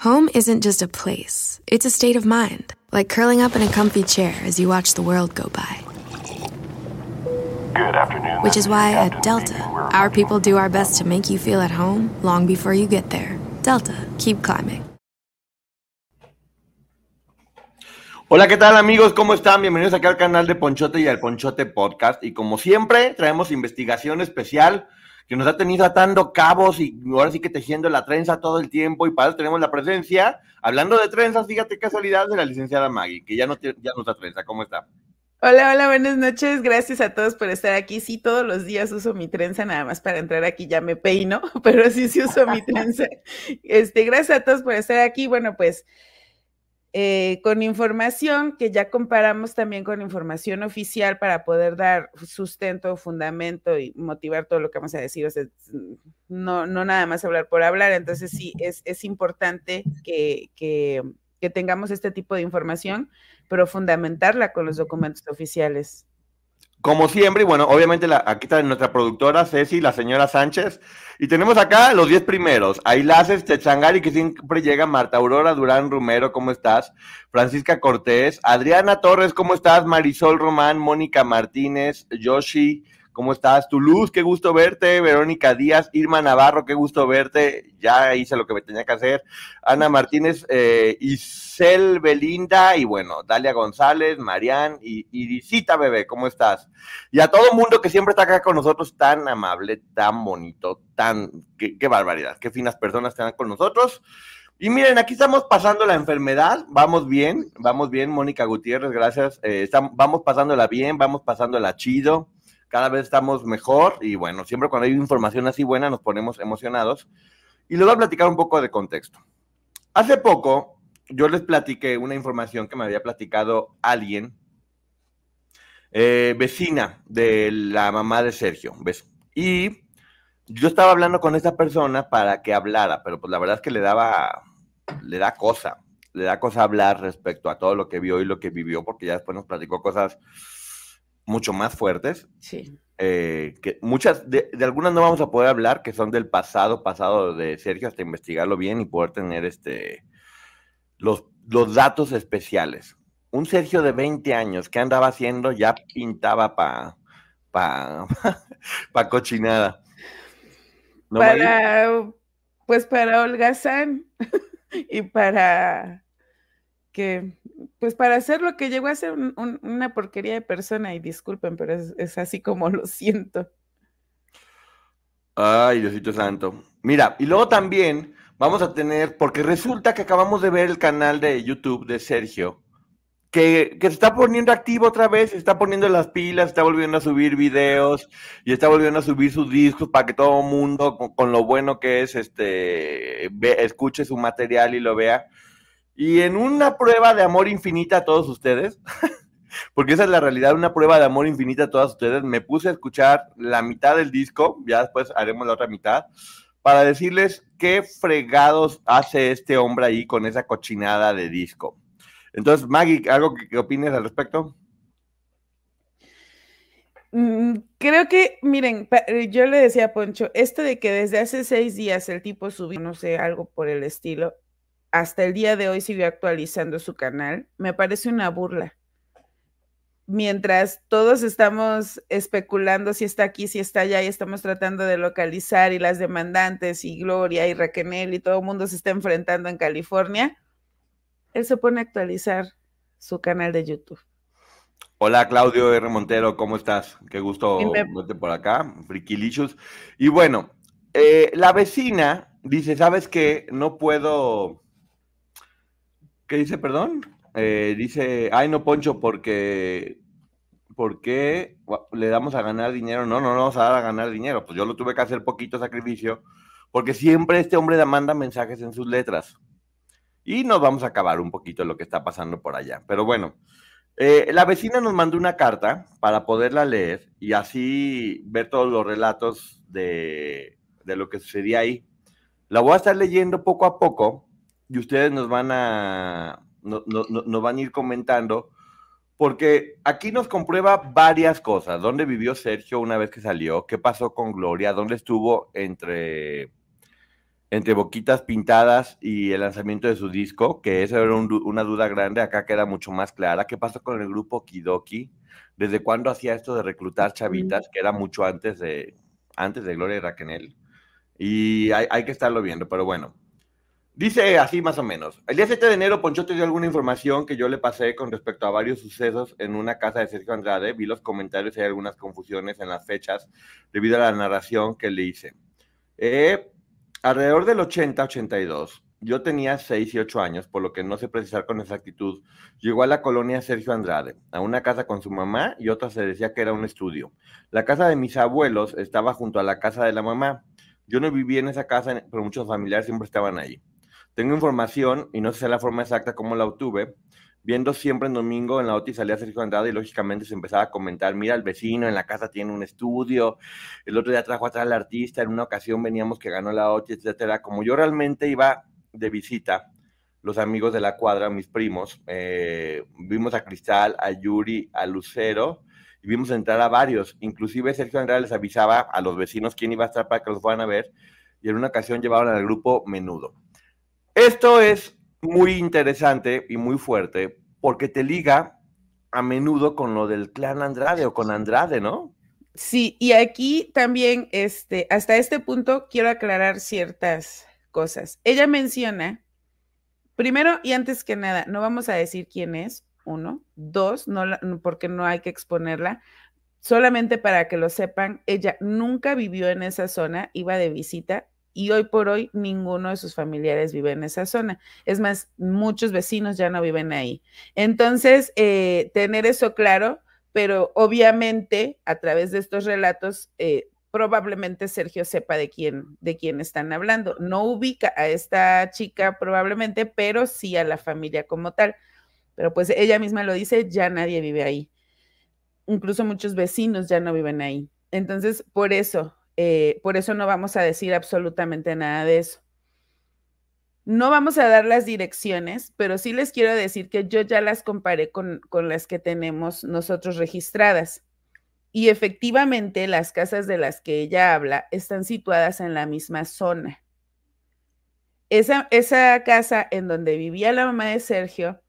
Home isn't just a place, it's a state of mind, like curling up in a comfy chair as you watch the world go by. Good afternoon. Which is why Captain at Delta, our people do our best to make you feel at home long before you get there. Delta, keep climbing. Hola, ¿qué tal amigos? ¿Cómo están? Bienvenidos aquí al canal de Ponchote y al Ponchote Podcast. Y como siempre, traemos investigación especial que nos ha tenido atando cabos y ahora sí que tejiendo la trenza todo el tiempo. Y para eso tenemos la presencia, hablando de trenzas, fíjate casualidad, de la licenciada Maggie, que ya no, ya no está trenza. ¿Cómo está? Hola, hola, buenas noches. Gracias a todos por estar aquí. Sí, todos los días uso mi trenza, nada más para entrar aquí ya me peino, pero sí, sí uso mi trenza. Este, gracias a todos por estar aquí. Bueno, pues eh, con información que ya comparamos también con información oficial para poder dar sustento, fundamento y motivar todo lo que vamos a decir. O sea, no, no nada más hablar por hablar. Entonces sí, es, es importante que, que, que tengamos este tipo de información, pero fundamentarla con los documentos oficiales. Como siempre, y bueno, obviamente la- aquí está nuestra productora Ceci, la señora Sánchez, y tenemos acá los 10 primeros. Ailaces Techangari, que siempre llega, Marta Aurora Durán Rumero, ¿cómo estás? Francisca Cortés, Adriana Torres, ¿cómo estás? Marisol Román, Mónica Martínez, Yoshi, ¿cómo estás? Tuluz, qué gusto verte, Verónica Díaz, Irma Navarro, qué gusto verte, ya hice lo que me tenía que hacer, Ana Martínez, eh, Isel Belinda, y bueno, Dalia González, Marián y Irisita Bebé, ¿cómo estás? Y a todo mundo que siempre está acá con nosotros, tan amable, tan bonito, tan, qué, barbaridad, qué finas personas están con nosotros. Y miren, aquí estamos pasando la enfermedad, vamos bien, vamos bien, Mónica Gutiérrez, gracias, eh, estam- vamos pasándola bien, vamos pasándola chido, cada vez estamos mejor y bueno, siempre cuando hay información así buena nos ponemos emocionados. Y les voy a platicar un poco de contexto. Hace poco yo les platiqué una información que me había platicado alguien eh, vecina de la mamá de Sergio, ¿ves? Y yo estaba hablando con esa persona para que hablara, pero pues la verdad es que le daba, le da cosa, le da cosa hablar respecto a todo lo que vio y lo que vivió, porque ya después nos platicó cosas mucho más fuertes, Sí. eh, que muchas, de, de algunas no vamos a poder hablar, que son del pasado, pasado de Sergio, hasta investigarlo bien y poder tener este, los, los datos especiales. Un Sergio de 20 años, ¿qué andaba haciendo? Ya pintaba para pa, pa cochinada. ¿No, para, pues para holgazán y para que, pues para hacer lo que llegó a ser un- un- una porquería de persona, y disculpen, pero es, es así como lo siento. Ay, Diosito Santo. Mira, y luego también vamos a tener, porque resulta que acabamos de ver el canal de YouTube de Sergio, que, que se está poniendo activo otra vez, está poniendo las pilas, está volviendo a subir videos y está volviendo a subir sus discos para que todo el mundo, con, con lo bueno que es, este, ve- escuche su material y lo vea. Y en una prueba de amor infinita a todos ustedes, porque esa es la realidad, una prueba de amor infinita a todas ustedes. Me puse a escuchar la mitad del disco, ya después haremos la otra mitad, para decirles qué fregados hace este hombre ahí con esa cochinada de disco. Entonces, Maggie, ¿algo que, que opines al respecto? Mm, Creo que, miren, eh, yo le decía a Poncho, esto de que desde hace seis días el tipo subió, no sé, algo por el estilo, hasta el día de hoy siguió actualizando su canal, me parece una burla. Mientras todos estamos especulando si está aquí, si está allá, y estamos tratando de localizar, y las demandantes, y Gloria, y Raquel, y todo el mundo se está enfrentando en California, él se pone a actualizar su canal de YouTube. Hola, Claudio R. Montero, ¿cómo estás? Qué gusto me- verte por acá, Frikilicious. Y bueno, eh, la vecina dice, ¿sabes qué? No puedo... ¿Qué dice, perdón? Eh, dice, ay, no, Poncho, porque... ¿Por qué le damos a ganar dinero? No, no, no vamos a dar a ganar dinero. Pues yo lo tuve que hacer poquito sacrificio porque siempre este hombre manda mensajes en sus letras. Y nos vamos a acabar un poquito lo que está pasando por allá. Pero bueno, eh, la vecina nos mandó una carta para poderla leer y así ver todos los relatos de, lo que sucedía ahí. La voy a estar leyendo poco a poco y ustedes nos van a, nos van a ir comentando porque aquí nos comprueba varias cosas. ¿Dónde vivió Sergio una vez que salió? ¿Qué pasó con Gloria? ¿Dónde estuvo entre, entre Boquitas Pintadas y el lanzamiento de su disco? Que esa era una duda grande, acá queda mucho más clara. ¿Qué pasó con el grupo Kidoki? ¿Desde cuándo hacía esto de reclutar chavitas? Que era mucho antes de, antes de Gloria y Raquel. Y hay, hay que estarlo viendo, pero bueno. Dice así más o menos. El día 7 de enero, Poncho te dio alguna información que yo le pasé con respecto a varios sucesos en una casa de Sergio Andrade. Vi los comentarios y hay algunas confusiones en las fechas debido a la narración que le hice. Eh, alrededor del 80-82, yo tenía 6 y 8 años, por lo que no sé precisar con exactitud. Llegó a la colonia Sergio Andrade, a una casa con su mamá y otra se decía que era un estudio. La casa de mis abuelos estaba junto a la casa de la mamá. Yo no vivía en esa casa, pero muchos familiares siempre estaban ahí. Tengo información, y no sé la forma exacta cómo la obtuve, viendo siempre en domingo en la OTI salía Sergio Andrade y lógicamente se empezaba a comentar, mira, el vecino en la casa tiene un estudio, el otro día trajo atrás al artista, en una ocasión veníamos que ganó la OTI, etcétera. Como yo realmente iba de visita, los amigos de la cuadra, mis primos, eh, vimos a Cristal, a Yuri, a Lucero, y vimos entrar a varios. Inclusive Sergio Andrade les avisaba a los vecinos quién iba a estar para que los fueran a ver, y en una ocasión llevaron al grupo Menudo. Esto es muy interesante y muy fuerte porque te liga a menudo con lo del clan Andrade o con Andrade, ¿no? Sí, y aquí también, este, hasta este punto quiero aclarar ciertas cosas. Ella menciona, primero y antes que nada, no vamos a decir quién es, uno, dos, no porque no hay que exponerla, solamente para que lo sepan, ella nunca vivió en esa zona, iba de visita, y hoy por hoy ninguno de sus familiares vive en esa zona. Es más, muchos vecinos ya no viven ahí. Entonces, eh, tener eso claro, pero obviamente a través de estos relatos, eh, probablemente Sergio sepa de quién, de quién están hablando. No ubica a esta chica probablemente, pero sí a la familia como tal. Pero pues ella misma lo dice, ya nadie vive ahí. Incluso muchos vecinos ya no viven ahí. Entonces, por eso, eh, por eso no vamos a decir absolutamente nada de eso. No vamos a dar las direcciones, pero sí les quiero decir que yo ya las comparé con, con las que tenemos nosotros registradas. Y efectivamente las casas de las que ella habla están situadas en la misma zona. Esa, esa casa en donde vivía la mamá de Sergio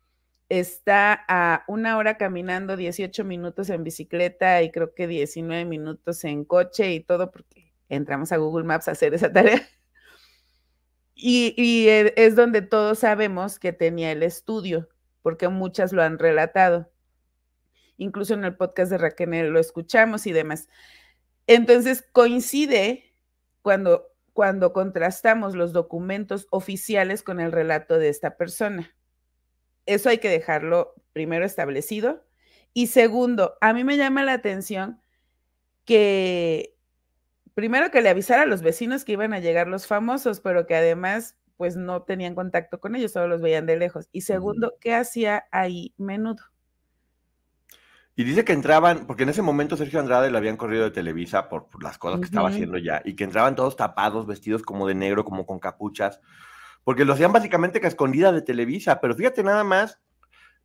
está a una hora caminando, 18 minutos en bicicleta y creo que 19 minutos en coche y todo porque entramos a Google Maps a hacer esa tarea. Y, e, es donde todos sabemos que tenía el estudio, porque muchas lo han relatado. Incluso en el podcast de Raquel lo escuchamos y demás. Entonces coincide cuando, cuando contrastamos los documentos oficiales con el relato de esta persona eso hay que dejarlo primero establecido. Y segundo, a mí me llama la atención que primero que le avisara a los vecinos que iban a llegar los famosos, pero que además pues no tenían contacto con ellos, solo los veían de lejos. Y segundo, ¿qué hacía ahí menudo? Y dice que entraban, porque en ese momento Sergio Andrade le habían corrido de Televisa por, las cosas que estaba haciendo ya, y que entraban todos tapados, vestidos como de negro, como con capuchas, porque lo hacían básicamente que escondida de Televisa, pero fíjate nada más,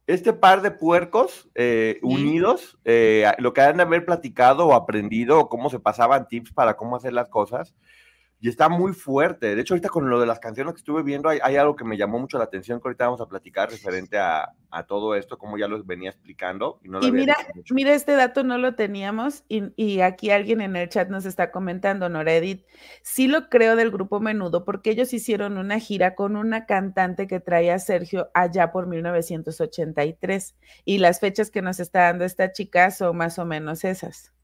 este par de puercos eh, unidos, eh, lo que han de haber platicado o aprendido, o cómo se pasaban tips para cómo hacer las cosas, y está muy fuerte. De hecho, ahorita con lo de las canciones que estuve viendo, hay, algo que me llamó mucho la atención, que ahorita vamos a platicar referente a, todo esto, como ya los venía explicando. Y, mira, mira, este dato no lo teníamos y, aquí alguien en el chat nos está comentando, Nora Edith, sí lo creo del grupo Menudo, porque ellos hicieron una gira con una cantante que traía a Sergio allá por 1983 y las fechas que nos está dando esta chica son más o menos esas.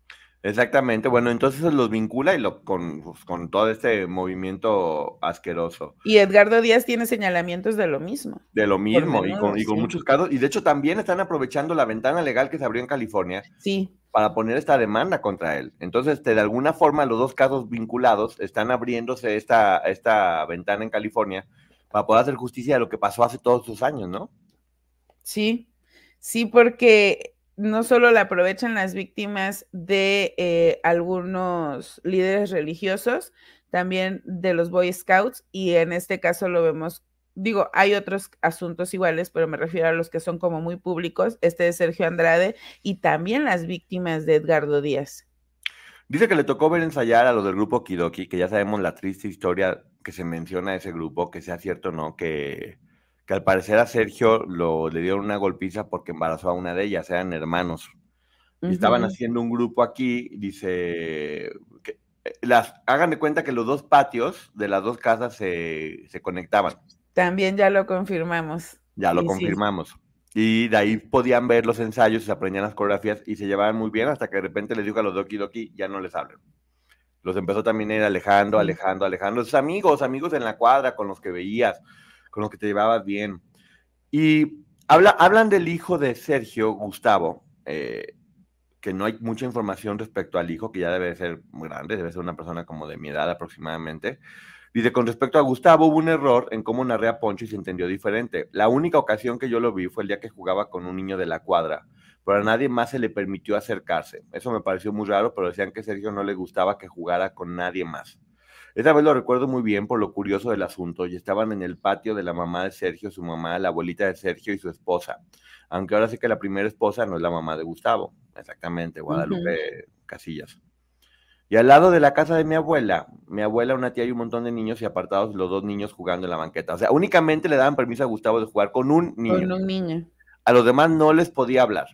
Exactamente, bueno, entonces los vincula y lo con, pues, con todo este movimiento asqueroso. Y Edgardo Díaz tiene señalamientos de lo mismo. De lo mismo, y con, y con muchos casos, y de hecho también están aprovechando la ventana legal que se abrió en California Sí, para poner esta demanda contra él. Entonces, este, de alguna forma, los dos casos vinculados están abriéndose esta, esta ventana en California para poder hacer justicia de lo que pasó hace todos esos años, ¿no? sí, sí, porque no solo la aprovechan las víctimas de eh, algunos líderes religiosos, también de los Boy Scouts, y en este caso lo vemos, digo, hay otros asuntos iguales, pero me refiero a los que son como muy públicos, este de Sergio Andrade, y también las víctimas de Edgardo Díaz. Dice que le tocó ver ensayar a los del grupo Kidoki, que ya sabemos la triste historia que se menciona de ese grupo, que sea cierto o no, que que al parecer a Sergio lo, le dieron una golpiza porque embarazó a una de ellas, eran hermanos. Y estaban haciendo un grupo aquí, dice, que eh, las, hagan de cuenta que los dos patios de las dos casas se, se conectaban. También ya lo confirmamos. Ya lo sí. confirmamos. Y de ahí podían ver los ensayos, se aprendían las coreografías y se llevaban muy bien hasta que de repente les dijo a los Doki Doki, ya no les hablen. Los empezó también a ir alejando, alejando, alejando. Sus amigos, amigos en la cuadra con los que veías, con los que te llevabas bien. Y habla, hablan del hijo de Sergio, Gustavo, eh, que no hay mucha información respecto al hijo, que ya debe ser muy grande, debe ser una persona como de mi edad aproximadamente. Dice, con respecto a Gustavo, hubo un error en cómo narré a Poncho y se entendió diferente. La única ocasión que yo lo vi fue el día que jugaba con un niño de la cuadra, pero a nadie más se le permitió acercarse. Eso me pareció muy raro, pero decían que Sergio no le gustaba que jugara con nadie más. Esa vez lo recuerdo muy bien por lo curioso del asunto, y estaban en el patio de la mamá de Sergio, su mamá, la abuelita de Sergio y su esposa. Aunque ahora sí que la primera esposa no es la mamá de Gustavo, exactamente, Guadalupe Casillas. Y al lado de la casa de mi abuela, mi abuela, una tía y un montón de niños y apartados los dos niños jugando en la banqueta. O sea, únicamente le daban permiso a Gustavo de jugar con un niño. Con un niño. A los demás no les podía hablar.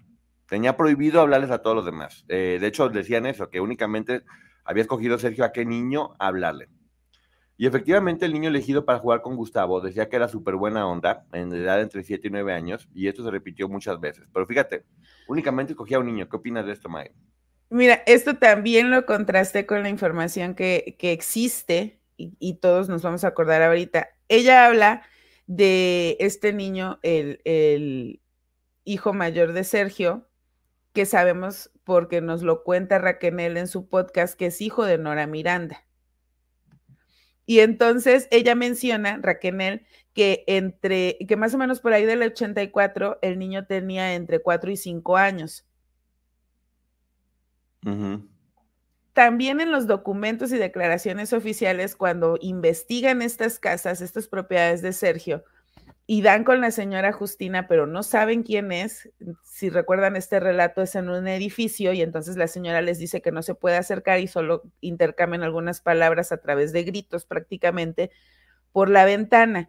Tenía prohibido hablarles a todos los demás. Eh, de hecho, decían eso, que únicamente había escogido Sergio a qué niño hablarle. Y efectivamente el niño elegido para jugar con Gustavo decía que era súper buena onda, en edad entre 7 y 9 años, y esto se repitió muchas veces. Pero fíjate, únicamente escogía a un niño. ¿Qué opinas de esto, Mae? Mira, esto también lo contrasté con la información que, que existe y, y todos nos vamos a acordar ahorita. Ella habla de este niño, el, el hijo mayor de Sergio, que sabemos porque nos lo cuenta Raquel en su podcast, que es hijo de Nora Miranda. Y entonces ella menciona, Raquel, que entre, que más o menos por ahí del 84, el niño tenía entre 4 y 5 años. También en los documentos y declaraciones oficiales, cuando investigan estas casas, estas propiedades de Sergio, y dan con la señora Justina, pero no saben quién es, si recuerdan este relato es en un edificio y entonces la señora les dice que no se puede acercar y solo intercambian algunas palabras a través de gritos prácticamente por la ventana.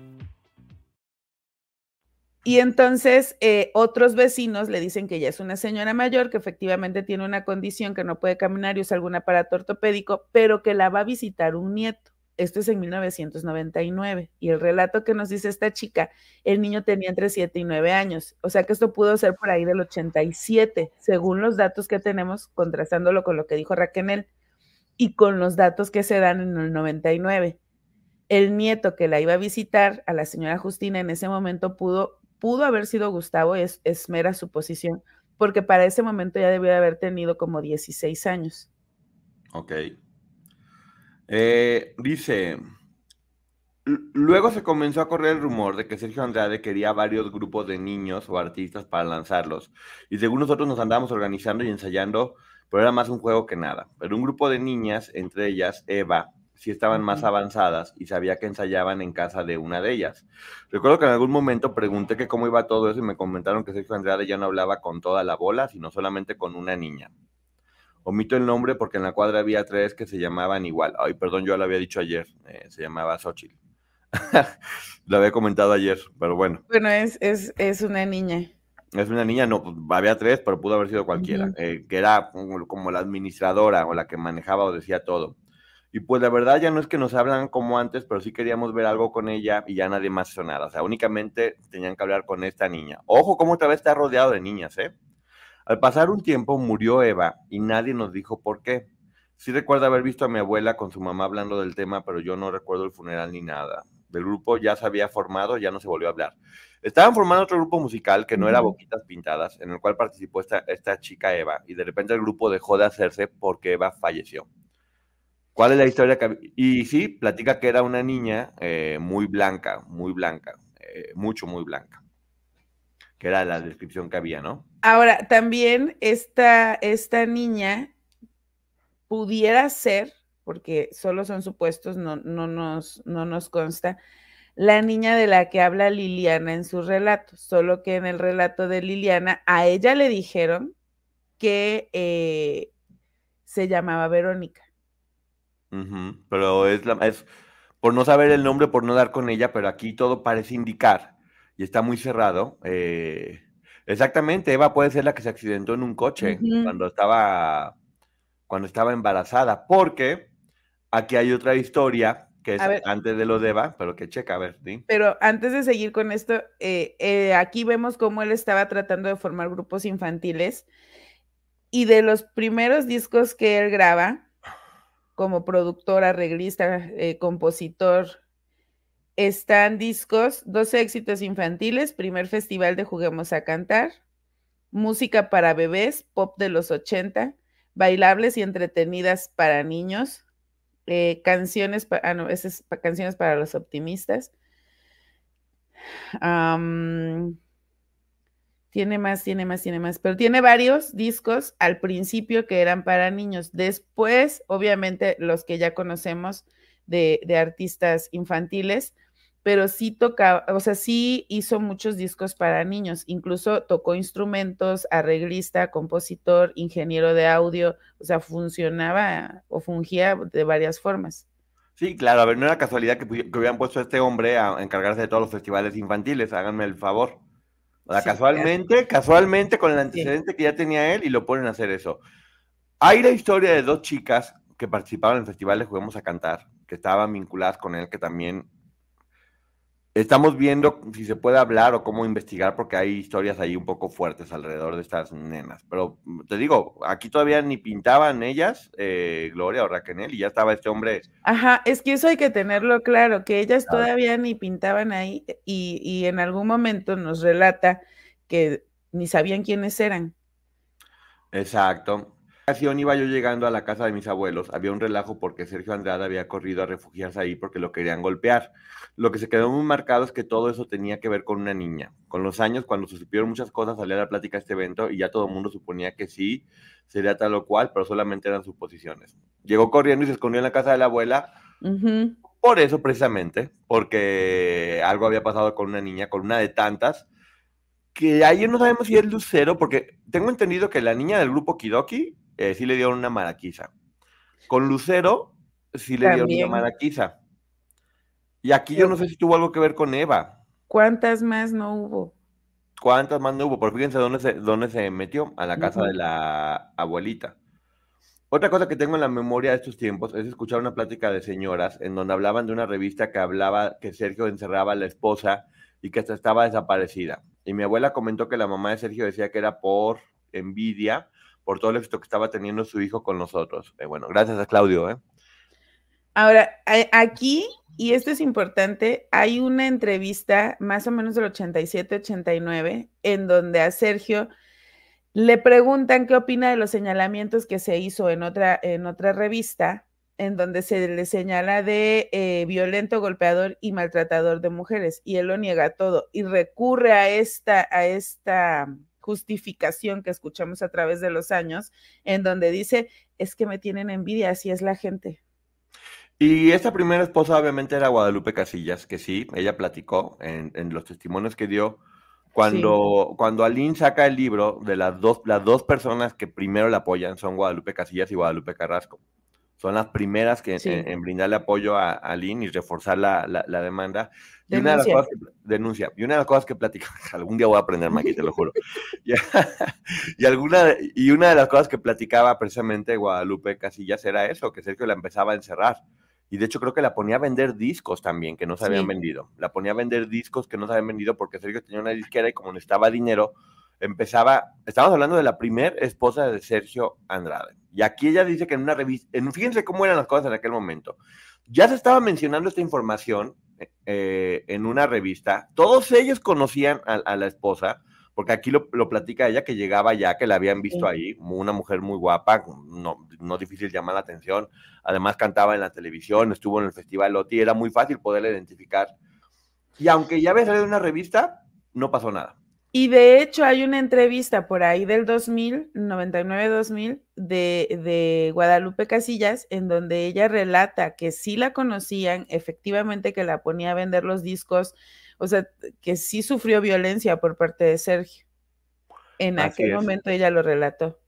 Y entonces eh, otros vecinos le dicen que ella es una señora mayor, que efectivamente tiene una condición que no puede caminar y usa algún aparato ortopédico, pero que la va a visitar un nieto. Esto es en 1999. Y el relato que nos dice esta chica, el niño tenía entre 7 y 9 años. O sea que esto pudo ser por ahí del 87, según los datos que tenemos, contrastándolo con lo que dijo Raquel y con los datos que se dan en el 99. El nieto que la iba a visitar, a la señora Justina, en ese momento pudo pudo haber sido Gustavo, es, es, mera suposición, porque para ese momento ya debió haber tenido como 16 años. Ok. Eh, dice, luego se comenzó a correr el rumor de que Sergio Andrade quería varios grupos de niños o artistas para lanzarlos, y según nosotros nos andábamos organizando y ensayando, pero era más un juego que nada. Pero un grupo de niñas, entre ellas Eva, sí estaban más avanzadas y sabía que ensayaban en casa de una de ellas. Recuerdo que en algún momento pregunté que cómo iba todo eso y me comentaron que Sergio Andrade ya no hablaba con toda la bola, sino solamente con una niña. Omito el nombre porque en la cuadra había tres que se llamaban igual. Ay, perdón, yo lo había dicho ayer. Eh, se llamaba Xochitl. lo había comentado ayer, pero bueno. Bueno, es, es, es una niña. Es una niña, no, había tres, pero pudo haber sido cualquiera, eh, que era como, la administradora o la que manejaba o decía todo. Y pues la verdad ya no es que nos hablan como antes, pero sí queríamos ver algo con ella y ya nadie más hizo nada. O sea, únicamente tenían que hablar con esta niña. Ojo, cómo otra vez está rodeado de niñas, ¿eh? Al pasar un tiempo murió Eva y nadie nos dijo por qué. Sí recuerdo haber visto a mi abuela con su mamá hablando del tema, pero yo no recuerdo el funeral ni nada. Del grupo ya se había formado, ya no se volvió a hablar. Estaban formando otro grupo musical que no era Boquitas Pintadas, en el cual participó esta, esta chica Eva, y de repente el grupo dejó de hacerse porque Eva falleció. ¿Cuál es la historia? Que... Y sí, platica que era una niña eh, muy blanca, muy blanca, eh, mucho, muy blanca, que era la descripción que había, ¿no? Ahora, también esta, esta niña pudiera ser, porque solo son supuestos, no, no, nos, no nos consta, la niña de la que habla Liliana en su relato, solo que en el relato de Liliana a ella le dijeron que eh, se llamaba Verónica. Pero es, la, es por no saber el nombre, por no dar con ella, pero aquí todo parece indicar y está muy cerrado. Eh, exactamente, Eva puede ser la que se accidentó en un coche cuando estaba cuando estaba embarazada, porque aquí hay otra historia que es antes de lo de Eva, pero que checa, a ver, Pero antes de seguir con esto, eh, eh, aquí vemos cómo él estaba tratando de formar grupos infantiles y de los primeros discos que él graba, como productor, arreglista, eh, compositor, están discos, 12 éxitos infantiles, primer festival de Juguemos a Cantar, música para bebés, pop de los 80, bailables y entretenidas para niños, eh, canciones, ah, no, es canciones para los optimistas. Tiene más, tiene más, tiene más, pero tiene varios discos al principio que eran para niños. Después, obviamente, los que ya conocemos de, de artistas infantiles, pero sí tocaba, o sea, sí hizo muchos discos para niños, incluso tocó instrumentos, arreglista, compositor, ingeniero de audio, o sea, funcionaba o fungía de varias formas. Sí, claro, a ver, no era casualidad que, hubieran puesto a este hombre a encargarse de todos los festivales infantiles, háganme el favor. O sea, casualmente, casualmente con el antecedente que ya tenía él y lo ponen a hacer eso. Hay la historia de dos chicas que participaban en festivales Juguemos a Cantar, que estaban vinculadas con él, que también Estamos viendo si se puede hablar o cómo investigar, porque hay historias ahí un poco fuertes alrededor de estas nenas. Pero mm, te digo, aquí todavía ni pintaban ellas, eh, Gloria o Raquel, y ya estaba este hombre. Ajá, es que eso hay que tenerlo claro, que ellas todavía ni pintaban ahí, y, y en algún momento nos relata que ni sabían quiénes eran. Exacto ocasión iba yo llegando a la casa de mis abuelos, había un relajo porque Sergio Andrade había corrido a refugiarse ahí porque lo querían golpear. Lo que se quedó muy marcado es que todo eso tenía que ver con una niña. Con los años, cuando se supieron muchas cosas, salía a la plática este evento y ya todo el mundo suponía que sí, sería tal o cual, pero solamente eran suposiciones. Llegó corriendo y se escondió en la casa de la abuela. Por eso, precisamente, porque algo había pasado con una niña, con una de tantas, que ayer no sabemos si es Lucero, porque tengo entendido que la niña del grupo Kidoki eh, sí le dieron una maraquiza. Con Lucero sí le dieron una maraquiza. Y aquí yo no sé si tuvo algo que ver con Eva. ¿Cuántas más no hubo? ¿Cuántas más no hubo? Pero fíjense dónde se, dónde se metió, a la casa de la abuelita. Otra cosa que tengo en la memoria de estos tiempos es escuchar una plática de señoras en donde hablaban de una revista que hablaba que Sergio encerraba a la esposa y que hasta estaba desaparecida. Y mi abuela comentó que la mamá de Sergio decía que era por envidia por todo el éxito que estaba teniendo su hijo con nosotros. Eh, bueno, gracias a Claudio. ¿eh? Ahora, aquí, y esto es importante, hay una entrevista más o menos del 87-89 en donde a Sergio le preguntan qué opina de los señalamientos que se hizo en otra, en otra revista, en donde se le señala de eh, violento, golpeador y maltratador de mujeres, y él lo niega todo y recurre a esta, a esta justificación que escuchamos a través de los años, en donde dice, es que me tienen envidia, así es la gente. Y esta primera esposa obviamente era Guadalupe Casillas, que sí, ella platicó en, los testimonios que dio, Cuando, cuando Aline saca el libro, de las dos, las dos personas que primero le apoyan son Guadalupe Casillas y Guadalupe Carrasco. Son las primeras que en, brindarle apoyo a, Aline y reforzar la, la, demanda. Y una de las cosas que, denuncia. Y una de las cosas que platica, algún día voy a aprender aquí, te lo juro. y, alguna, y una de las cosas que platicaba precisamente Guadalupe Casillas era eso, que Sergio la empezaba a encerrar y de hecho creo que la ponía a vender discos también que no se habían vendido. La ponía a vender discos que no se habían vendido porque Sergio tenía una disquera y como necesitaba dinero, empezaba, estamos hablando de la primer esposa de Sergio Andrade. Y aquí ella dice que en una revista, fíjense cómo eran las cosas en aquel momento. Ya se estaba mencionando esta información eh, en una revista. Todos ellos conocían a la esposa porque aquí lo, platica ella que llegaba ya, que la habían visto ahí, una mujer muy guapa, no, no difícil llamar la atención, además cantaba en la televisión, estuvo en el Festival Loti, era muy fácil poderla identificar. Y aunque ya había salido en una revista, no pasó nada. Y de hecho hay una entrevista por ahí del 2000, 99-2000, de, de Guadalupe Casillas, en donde ella relata que sí la conocían, efectivamente que la ponía a vender los discos o sea, que sí sufrió violencia por parte de Sergio. En aquel momento ella lo relató.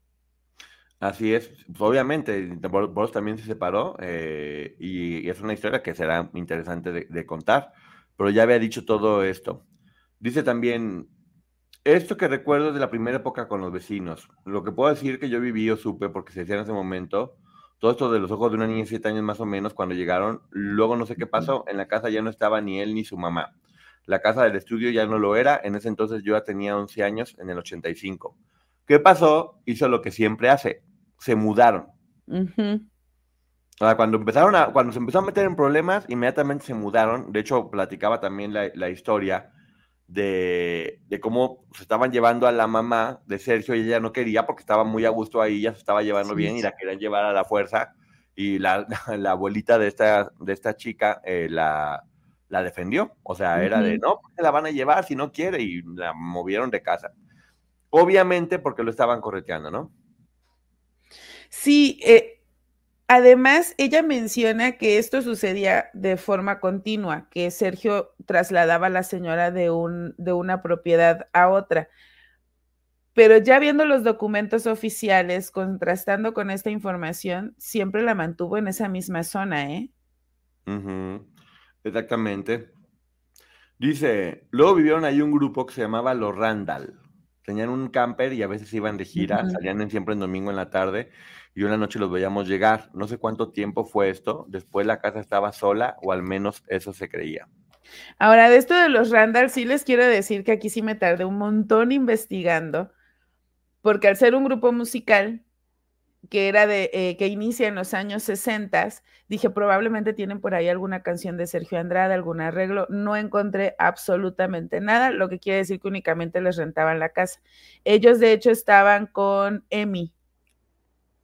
Así es, obviamente, vos también se separó eh, y, es una historia que será interesante de, contar, pero ya había dicho todo esto. Dice también, esto que recuerdo de la primera época con los vecinos, lo que puedo decir que yo viví o supe porque se decía en ese momento, todo esto de los ojos de una niña de siete años más o menos cuando llegaron, luego no sé qué pasó, en la casa ya no estaba ni él ni su mamá. La casa del estudio ya no lo era, en ese entonces yo ya tenía 11 años, en el 85. ¿Qué pasó? Hizo lo que siempre hace, se mudaron. cuando, empezaron a, cuando se empezó a meter en problemas, inmediatamente se mudaron. De hecho, platicaba también la, historia de, cómo se estaban llevando a la mamá de Sergio y ella no quería porque estaba muy a gusto ahí, ya se estaba llevando bien y la querían llevar a la fuerza. Y la, la abuelita de esta, de esta chica, eh, la, la defendió. O sea, era de, no, se la van a llevar si no quiere y la movieron de casa. Obviamente porque lo estaban correteando, ¿no? Sí, eh, además ella menciona que esto sucedía de forma continua, que Sergio trasladaba a la señora de, un, de una propiedad a otra. Pero ya viendo los documentos oficiales, contrastando con esta información, siempre la mantuvo en esa misma zona, ¿eh? Exactamente. Dice, luego vivieron ahí un grupo que se llamaba Los Randall. Tenían un camper y a veces iban de gira, salían siempre en domingo en la tarde y una noche los veíamos llegar. No sé cuánto tiempo fue esto. Después la casa estaba sola o al menos eso se creía. Ahora, de esto de los Randall, sí les quiero decir que aquí sí me tardé un montón investigando, porque al ser un grupo musical, que era de, eh, que inicia en los años 60, dije, probablemente tienen por ahí alguna canción de Sergio Andrade, algún arreglo. No encontré absolutamente nada, lo que quiere decir que únicamente les rentaban la casa. Ellos, de hecho, estaban con Emi,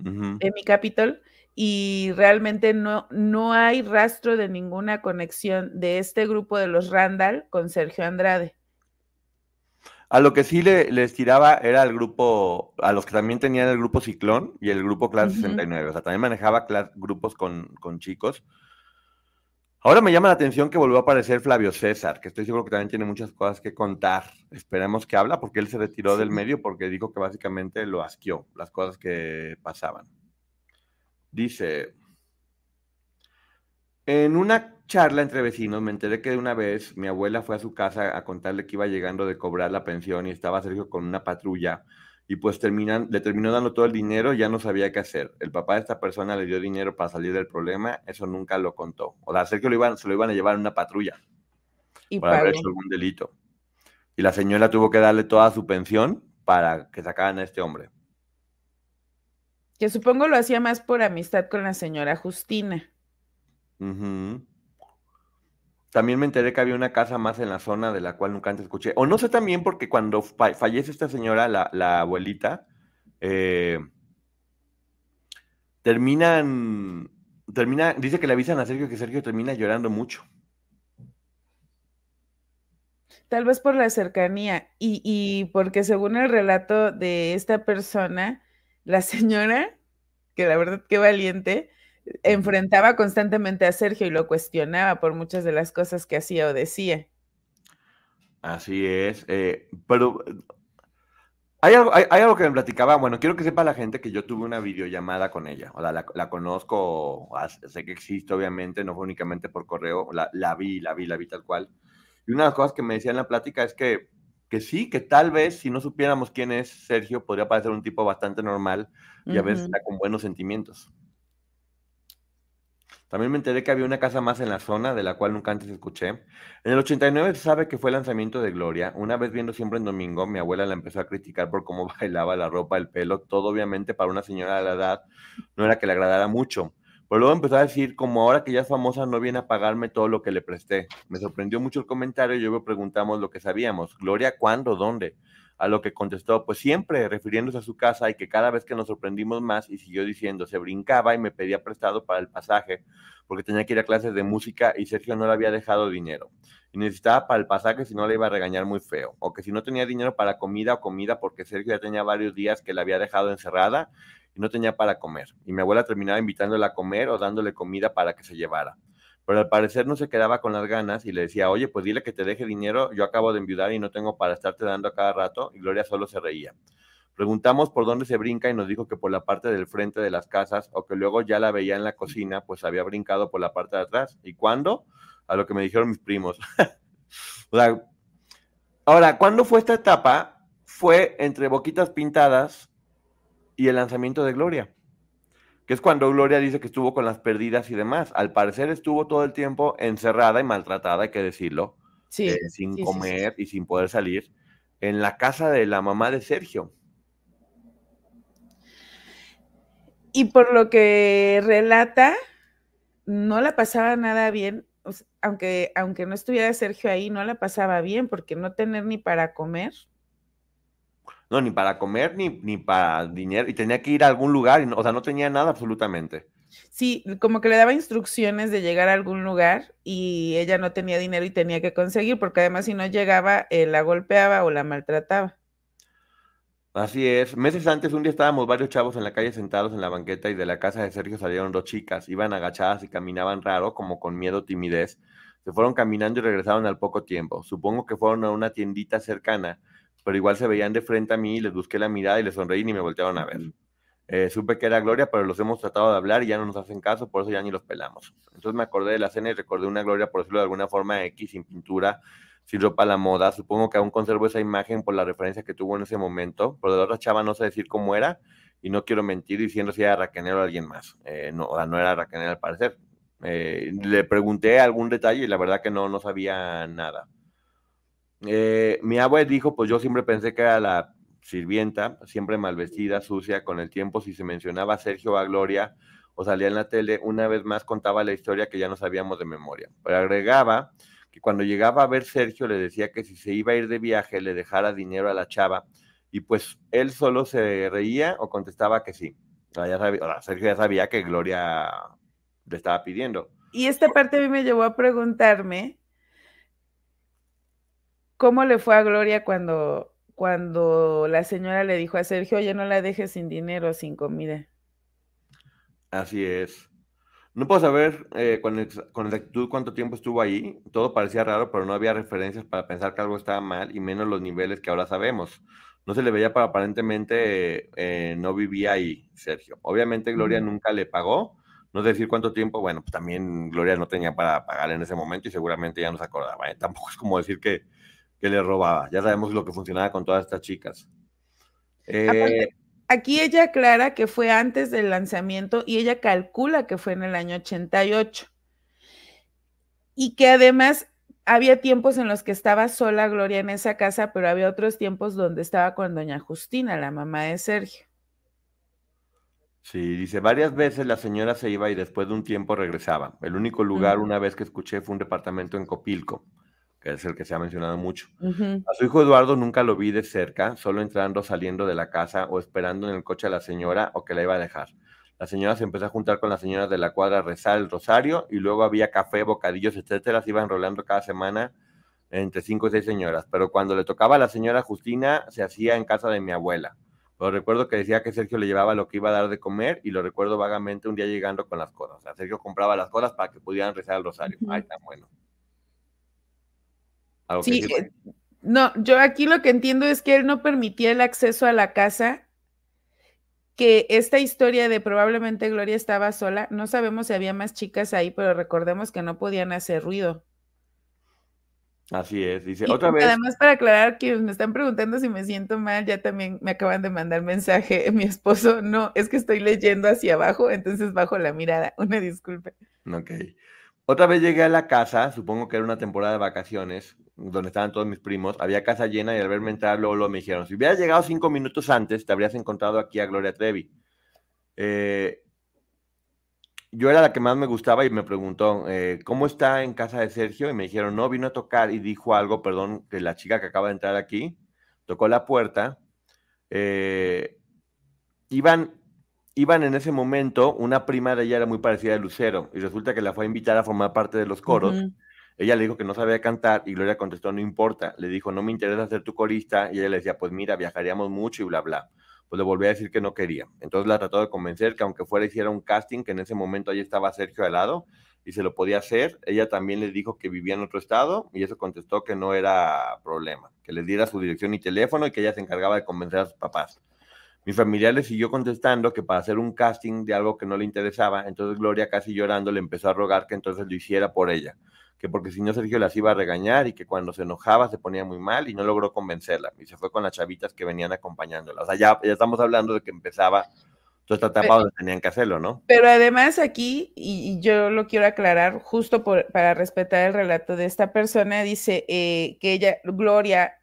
Emi Capitol, y realmente no, no hay rastro de ninguna conexión de este grupo de los Randall con Sergio Andrade. A lo que sí le, les tiraba era al grupo, a los que también tenían el grupo Ciclón y el grupo Clase 69. O sea, también manejaba grupos con, chicos. Ahora me llama la atención que volvió a aparecer Flavio César, que estoy seguro que también tiene muchas cosas que contar. Esperemos que habla, porque él se retiró del medio porque dijo que básicamente lo asqueó, las cosas que pasaban. Dice, en una charla entre vecinos me enteré que de una vez mi abuela fue a su casa a contarle que iba llegando de cobrar la pensión y estaba Sergio con una patrulla y pues terminan, le terminó dando todo el dinero y ya no sabía qué hacer. El papá de esta persona le dio dinero para salir del problema, eso nunca lo contó. O sea, Sergio lo iban, se lo iban a llevar en una patrulla y para haber hecho algún delito. Y la señora tuvo que darle toda su pensión para que sacaran a este hombre. Que supongo lo hacía más por amistad con la señora Justina. También me enteré que había una casa más en la zona de la cual nunca antes escuché. O no sé también porque cuando fallece esta señora, la, abuelita, eh, terminan, termina, dice que le avisan a Sergio que Sergio termina llorando mucho. Tal vez por la cercanía y, y porque según el relato de esta persona, la señora, que la verdad qué valiente, enfrentaba constantemente a Sergio y lo cuestionaba por muchas de las cosas que hacía o decía. Así es, eh, pero hay algo, hay, algo, que me platicaba, bueno, quiero que sepa la gente que yo tuve una videollamada con ella, o sea, la, la, conozco, sé que existe obviamente, no fue únicamente por correo, la, la, vi, la vi, la vi tal cual. Y una de las cosas que me decía en la plática es que, que sí, que tal vez si no supiéramos quién es Sergio, podría parecer un tipo bastante normal y a veces está con buenos sentimientos. También me enteré que había una casa más en la zona, de la cual nunca antes escuché. En el 89 se sabe que fue el lanzamiento de Gloria. Una vez viendo siempre en domingo, mi abuela la empezó a criticar por cómo bailaba la ropa, el pelo, todo obviamente para una señora de la edad no era que le agradara mucho. Pero luego empezó a decir, como ahora que ya es famosa, no viene a pagarme todo lo que le presté. Me sorprendió mucho el comentario y luego preguntamos lo que sabíamos. Gloria, ¿cuándo? ¿Dónde? A lo que contestó, pues siempre refiriéndose a su casa y que cada vez que nos sorprendimos más y siguió diciendo, se brincaba y me pedía prestado para el pasaje porque tenía que ir a clases de música y Sergio no le había dejado dinero. Y necesitaba para el pasaje si no le iba a regañar muy feo. O que si no tenía dinero para comida o comida porque Sergio ya tenía varios días que la había dejado encerrada y no tenía para comer. Y mi abuela terminaba invitándola a comer o dándole comida para que se llevara pero al parecer no se quedaba con las ganas y le decía, oye, pues dile que te deje dinero, yo acabo de enviudar y no tengo para estarte dando a cada rato, y Gloria solo se reía. Preguntamos por dónde se brinca y nos dijo que por la parte del frente de las casas o que luego ya la veía en la cocina, pues había brincado por la parte de atrás. ¿Y cuándo? A lo que me dijeron mis primos. ahora, ¿cuándo fue esta etapa? Fue entre Boquitas Pintadas y el lanzamiento de Gloria que es cuando Gloria dice que estuvo con las perdidas y demás. Al parecer estuvo todo el tiempo encerrada y maltratada, hay que decirlo, eh, sin comer y sin poder salir, en la casa de la mamá de Sergio. Y por lo que relata, no la pasaba nada bien, aunque, aunque no estuviera Sergio ahí, no la pasaba bien, porque no tener ni para comer, no, ni para comer, ni, ni para dinero, y tenía que ir a algún lugar, y o sea, no tenía nada absolutamente. Sí, como que le daba instrucciones de llegar a algún lugar y ella no tenía dinero y tenía que conseguir, porque además si no llegaba, eh, la golpeaba o la maltrataba. Así es. Meses antes, un día estábamos varios chavos en la calle sentados en la banqueta y de la casa de Sergio salieron dos chicas. Iban agachadas y caminaban raro, como con miedo, timidez. Se fueron caminando y regresaron al poco tiempo. Supongo que fueron a una tiendita cercana pero igual se veían de frente a mí, les busqué la mirada y les sonreí y me voltearon a ver. Eh, supe que era Gloria, pero los hemos tratado de hablar y ya no nos hacen caso, por eso ya ni los pelamos. Entonces me acordé de la cena y recordé una Gloria, por decirlo de alguna forma, X, sin pintura, sin ropa a la moda. Supongo que aún conservo esa imagen por la referencia que tuvo en ese momento, pero de la otra chava no sé decir cómo era y no quiero mentir diciendo si era Raquel o alguien más. Eh, no, no era Raquel al parecer. Eh, le pregunté algún detalle y la verdad que no, no sabía nada. Eh, mi abuela dijo, pues yo siempre pensé que era la sirvienta, siempre mal vestida, sucia, con el tiempo, si se mencionaba a Sergio o a Gloria o salía en la tele, una vez más contaba la historia que ya no sabíamos de memoria. Pero agregaba que cuando llegaba a ver Sergio le decía que si se iba a ir de viaje le dejara dinero a la chava y pues él solo se reía o contestaba que sí. Sergio ya sabía que Gloria le estaba pidiendo. Y esta parte a mí me llevó a preguntarme ¿Cómo le fue a Gloria cuando, cuando la señora le dijo a Sergio, oye, no la dejes sin dinero, sin comida? Así es. No puedo saber eh, con, con, exactitud cuánto tiempo estuvo ahí. Todo parecía raro, pero no había referencias para pensar que algo estaba mal y menos los niveles que ahora sabemos. No se le veía para aparentemente eh, no vivía ahí, Sergio. Obviamente Gloria nunca le pagó. No decir cuánto tiempo. Bueno, pues también Gloria no tenía para pagar en ese momento y seguramente ya no se acordaba. ¿eh? Tampoco es como decir que, que le robaba. Ya sabemos lo que funcionaba con todas estas chicas. Eh, aquí ella aclara que fue antes del lanzamiento y ella calcula que fue en el año 88. Y que además había tiempos en los que estaba sola Gloria en esa casa, pero había otros tiempos donde estaba con doña Justina, la mamá de Sergio. Sí, dice, varias veces la señora se iba y después de un tiempo regresaba. El único lugar una vez que escuché fue un departamento en Copilco que es el que se ha mencionado mucho. A su hijo Eduardo nunca lo vi de cerca, solo entrando, saliendo de la casa o esperando en el coche a la señora o que la iba a dejar. La señora se empezó a juntar con las señoras de la cuadra a rezar el rosario y luego había café, bocadillos, etcétera. Se iban rolando cada semana entre cinco y seis señoras. Pero cuando le tocaba a la señora Justina, se hacía en casa de mi abuela. Pero recuerdo que decía que Sergio le llevaba lo que iba a dar de comer y lo recuerdo vagamente un día llegando con las cosas. O sea, Sergio compraba las cosas para que pudieran rezar el rosario. Ay, tan bueno sí, eh, No, yo aquí lo que entiendo es que él no permitía el acceso a la casa, que esta historia de probablemente Gloria estaba sola, no sabemos si había más chicas ahí, pero recordemos que no podían hacer ruido. Así es, dice otra vez. Además, para aclarar que me están preguntando si me siento mal, ya también me acaban de mandar mensaje mi esposo. No, es que estoy leyendo hacia abajo, entonces bajo la mirada. Una disculpa. Ok. Otra vez llegué a la casa, supongo que era una temporada de vacaciones, donde estaban todos mis primos. Había casa llena y al verme entrar, luego, luego me dijeron: si hubieras llegado cinco minutos antes, te habrías encontrado aquí a Gloria Trevi. Eh, yo era la que más me gustaba y me preguntó, eh, ¿cómo está en casa de Sergio? Y me dijeron, no, vino a tocar y dijo algo, perdón, que la chica que acaba de entrar aquí tocó la puerta. Eh, iban, iban en ese momento, una prima de ella era muy parecida a Lucero y resulta que la fue a invitar a formar parte de los coros. Ella le dijo que no sabía cantar y Gloria contestó, no importa. Le dijo, no me interesa ser tu corista y ella le decía, pues mira, viajaríamos mucho y bla, bla pues le volví a decir que no quería. Entonces la trató de convencer que aunque fuera hiciera un casting, que en ese momento ahí estaba Sergio al lado y se lo podía hacer. Ella también le dijo que vivía en otro estado y eso contestó que no era problema, que les diera su dirección y teléfono y que ella se encargaba de convencer a sus papás. Mi familiar le siguió contestando que para hacer un casting de algo que no le interesaba, entonces Gloria casi llorando le empezó a rogar que entonces lo hiciera por ella que porque si no Sergio las iba a regañar y que cuando se enojaba se ponía muy mal y no logró convencerla y se fue con las chavitas que venían acompañándola. O sea, ya, ya estamos hablando de que empezaba toda esta etapa donde tenían que hacerlo, ¿no? Pero además aquí, y, yo lo quiero aclarar justo para respetar el relato de esta persona, dice eh, que ella, Gloria,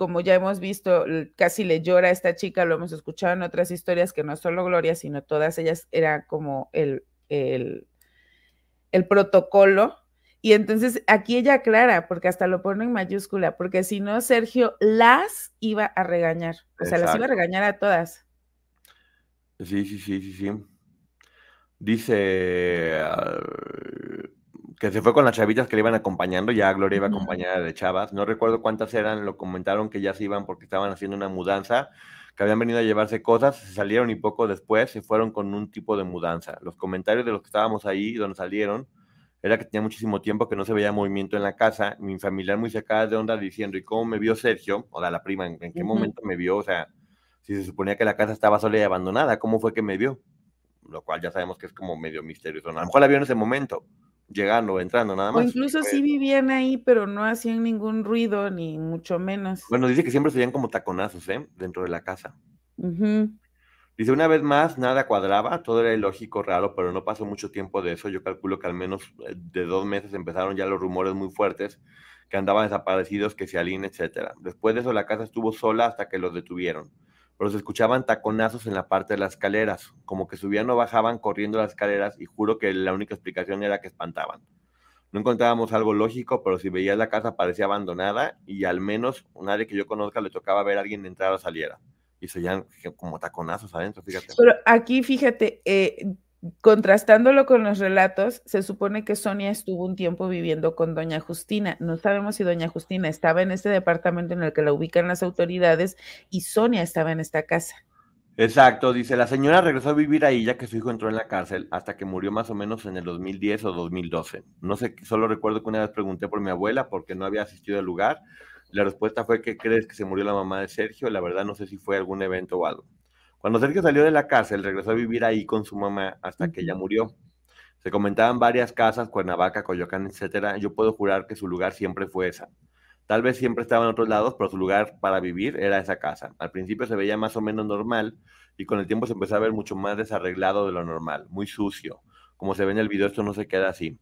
como ya hemos visto, casi le llora a esta chica, lo hemos escuchado en otras historias, que no solo Gloria, sino todas ellas era como el, el, el protocolo y entonces aquí ella aclara, porque hasta lo pone en mayúscula, porque si no, Sergio las iba a regañar. O sea, las iba a regañar a todas. Sí, sí, sí, sí, sí. Dice ah, que se fue con las chavitas que le iban acompañando, ya Gloria iba acompañada de chavas. No recuerdo cuántas eran, lo comentaron que ya se iban porque estaban haciendo una mudanza, que habían venido a llevarse cosas, se salieron y poco después se fueron con un tipo de mudanza. Los comentarios de los que estábamos ahí, donde salieron, era que tenía muchísimo tiempo que no se veía movimiento en la casa, mi familiar muy sacada de onda diciendo, ¿y cómo me vio Sergio? O sea, la prima, ¿en, qué momento me vio? O sea, si se suponía que la casa estaba sola y abandonada, ¿cómo fue que me vio? Lo cual ya sabemos que es como medio misterioso. A lo mejor la vio en ese momento, llegando, entrando, nada más. O incluso sí vivían ahí, pero no hacían ningún ruido, ni mucho menos. Bueno, dice que siempre se veían como taconazos, ¿eh? Dentro de la casa. Dice, una vez más, nada cuadraba, todo era ilógico, raro, pero no pasó mucho tiempo de eso. Yo calculo que al menos eh, de dos meses empezaron ya los rumores muy fuertes que andaban desaparecidos, que se alían, etcétera. Después de eso, la casa estuvo sola hasta que los detuvieron. Pero se escuchaban taconazos en la parte de las escaleras, como que subían o bajaban corriendo las escaleras, y juro que la única explicación era que espantaban. No encontrábamos algo lógico, pero si veías la casa parecía abandonada y al menos nadie que yo conozca le tocaba ver a alguien entrar o saliera y se ya como taconazos adentro, fíjate. Pero aquí, fíjate, eh, contrastándolo con los relatos, se supone que Sonia estuvo un tiempo viviendo con doña Justina. No sabemos si doña Justina estaba en este departamento en el que la ubican las autoridades y Sonia estaba en esta casa. Exacto, dice, la señora regresó a vivir ahí ya que su hijo entró en la cárcel hasta que murió más o menos en el 2010 o 2012. No sé, solo recuerdo que una vez pregunté por mi abuela porque no había asistido al lugar la respuesta fue que crees que se murió la mamá de Sergio. La verdad no sé si fue algún evento o algo. Cuando Sergio salió de la cárcel, regresó a vivir ahí con su mamá hasta que ella murió. Se comentaban varias casas, Cuernavaca, Coyoacán, etcétera. Yo puedo jurar que su lugar siempre fue esa. Tal vez siempre estaba en otros lados, pero su lugar para vivir era esa casa. Al principio se veía más o menos normal y con el tiempo se empezó a ver mucho más desarreglado de lo normal, muy sucio. Como se ve en el video, esto no se queda así.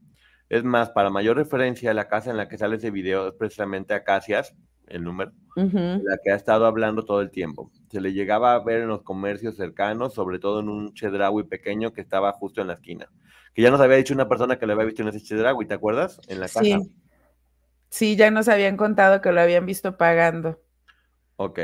Es más, para mayor referencia, la casa en la que sale ese video es precisamente Acacias, el número, la que ha estado hablando todo el tiempo. Se le llegaba a ver en los comercios cercanos, sobre todo en un chedraui pequeño que estaba justo en la esquina. Que ya nos había dicho una persona que lo había visto en ese chedraui, ¿te acuerdas? En la casa. Sí. sí, ya nos habían contado que lo habían visto pagando. Ok.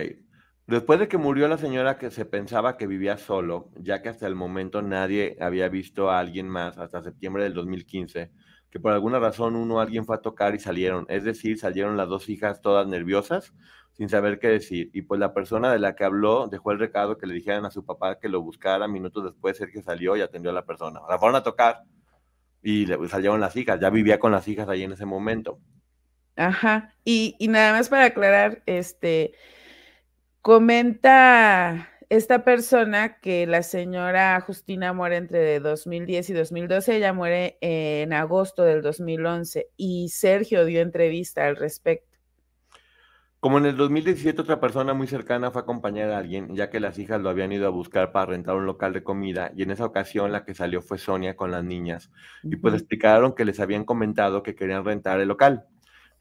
Después de que murió la señora que se pensaba que vivía solo, ya que hasta el momento nadie había visto a alguien más hasta septiembre del 2015, que por alguna razón uno alguien fue a tocar y salieron. Es decir, salieron las dos hijas todas nerviosas, sin saber qué decir. Y pues la persona de la que habló dejó el recado que le dijeran a su papá que lo buscara. Minutos después, Sergio salió y atendió a la persona. Sea, fueron a tocar y salieron las hijas. Ya vivía con las hijas ahí en ese momento. Ajá, y, y nada más para aclarar, este, comenta esta persona que la señora Justina muere entre 2010 y 2012, ella muere en agosto del 2011 y Sergio dio entrevista al respecto. Como en el 2017 otra persona muy cercana fue a acompañar a alguien, ya que las hijas lo habían ido a buscar para rentar un local de comida, y en esa ocasión la que salió fue Sonia con las niñas, y pues explicaron que les habían comentado que querían rentar el local,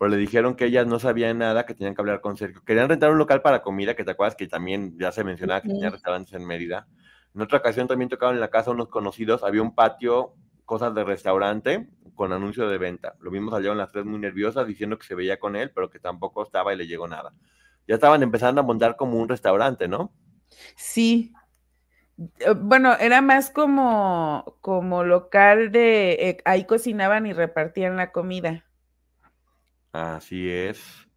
pero le dijeron que ellas no sabían nada, que tenían que hablar con Sergio. Querían rentar un local para comida, que te acuerdas que también ya se mencionaba que tenía restaurantes en Mérida. En otra ocasión también tocaron en la casa unos conocidos, había un patio, cosas de restaurante, con anuncio de venta. Lo mismo salieron las tres muy nerviosas diciendo que se veía con él, pero que tampoco estaba y le llegó nada. Ya estaban empezando a montar como un restaurante, ¿no? Sí. Eh, bueno, era más como, como local de, eh, ahí cocinaban y repartían la comida. Así es.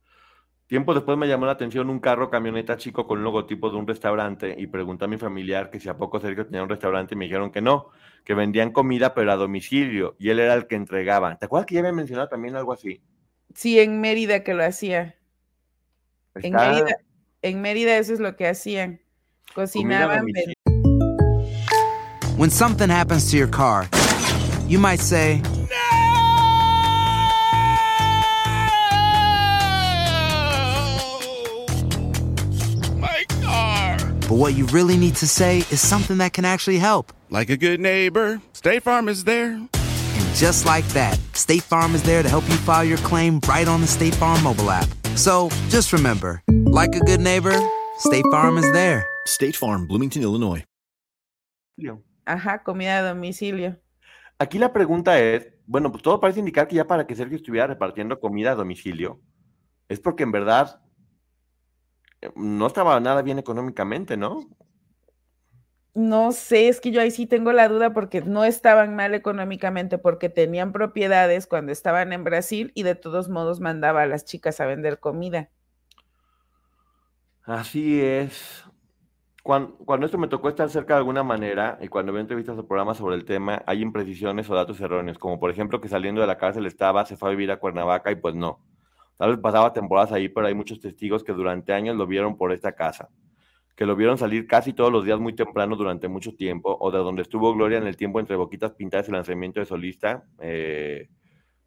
Tiempo después me llamó la atención un carro camioneta chico con un logotipo de un restaurante y pregunté a mi familiar que si a poco Sergio tenía un restaurante y me dijeron que no, que vendían comida pero a domicilio y él era el que entregaba. ¿Te acuerdas que ya había mencionado también algo así? Sí, en Mérida que lo hacía. En Mérida, en Mérida eso es lo que hacían. Cocinaban. When something happens to your car, you might say But what you really need to say is something that can actually help. Like a good neighbor, State Farm is there. And just like that, State Farm is there to help you file your claim right on the State Farm mobile app. So just remember, like a good neighbor, State Farm is there. State Farm, Bloomington, Illinois. Ajá, comida a domicilio. Aquí la pregunta es, bueno, pues todo parece indicar que ya para que Sergio estuviera repartiendo comida a domicilio, es porque en verdad no estaba nada bien económicamente, ¿no? No sé, es que yo ahí sí tengo la duda porque no estaban mal económicamente, porque tenían propiedades cuando estaban en Brasil y de todos modos mandaba a las chicas a vender comida. Así es. Cuando, cuando, esto me tocó estar cerca de alguna manera y cuando veo entrevistas o programas sobre el tema, hay imprecisiones o datos erróneos, como por ejemplo que saliendo de la cárcel estaba, se fue a vivir a Cuernavaca y pues no. Tal vez pasaba temporadas ahí, pero hay muchos testigos que durante años lo vieron por esta casa, que lo vieron salir casi todos los días muy temprano durante mucho tiempo, o de donde estuvo Gloria en el tiempo entre Boquitas Pintadas y lanzamiento de solista eh,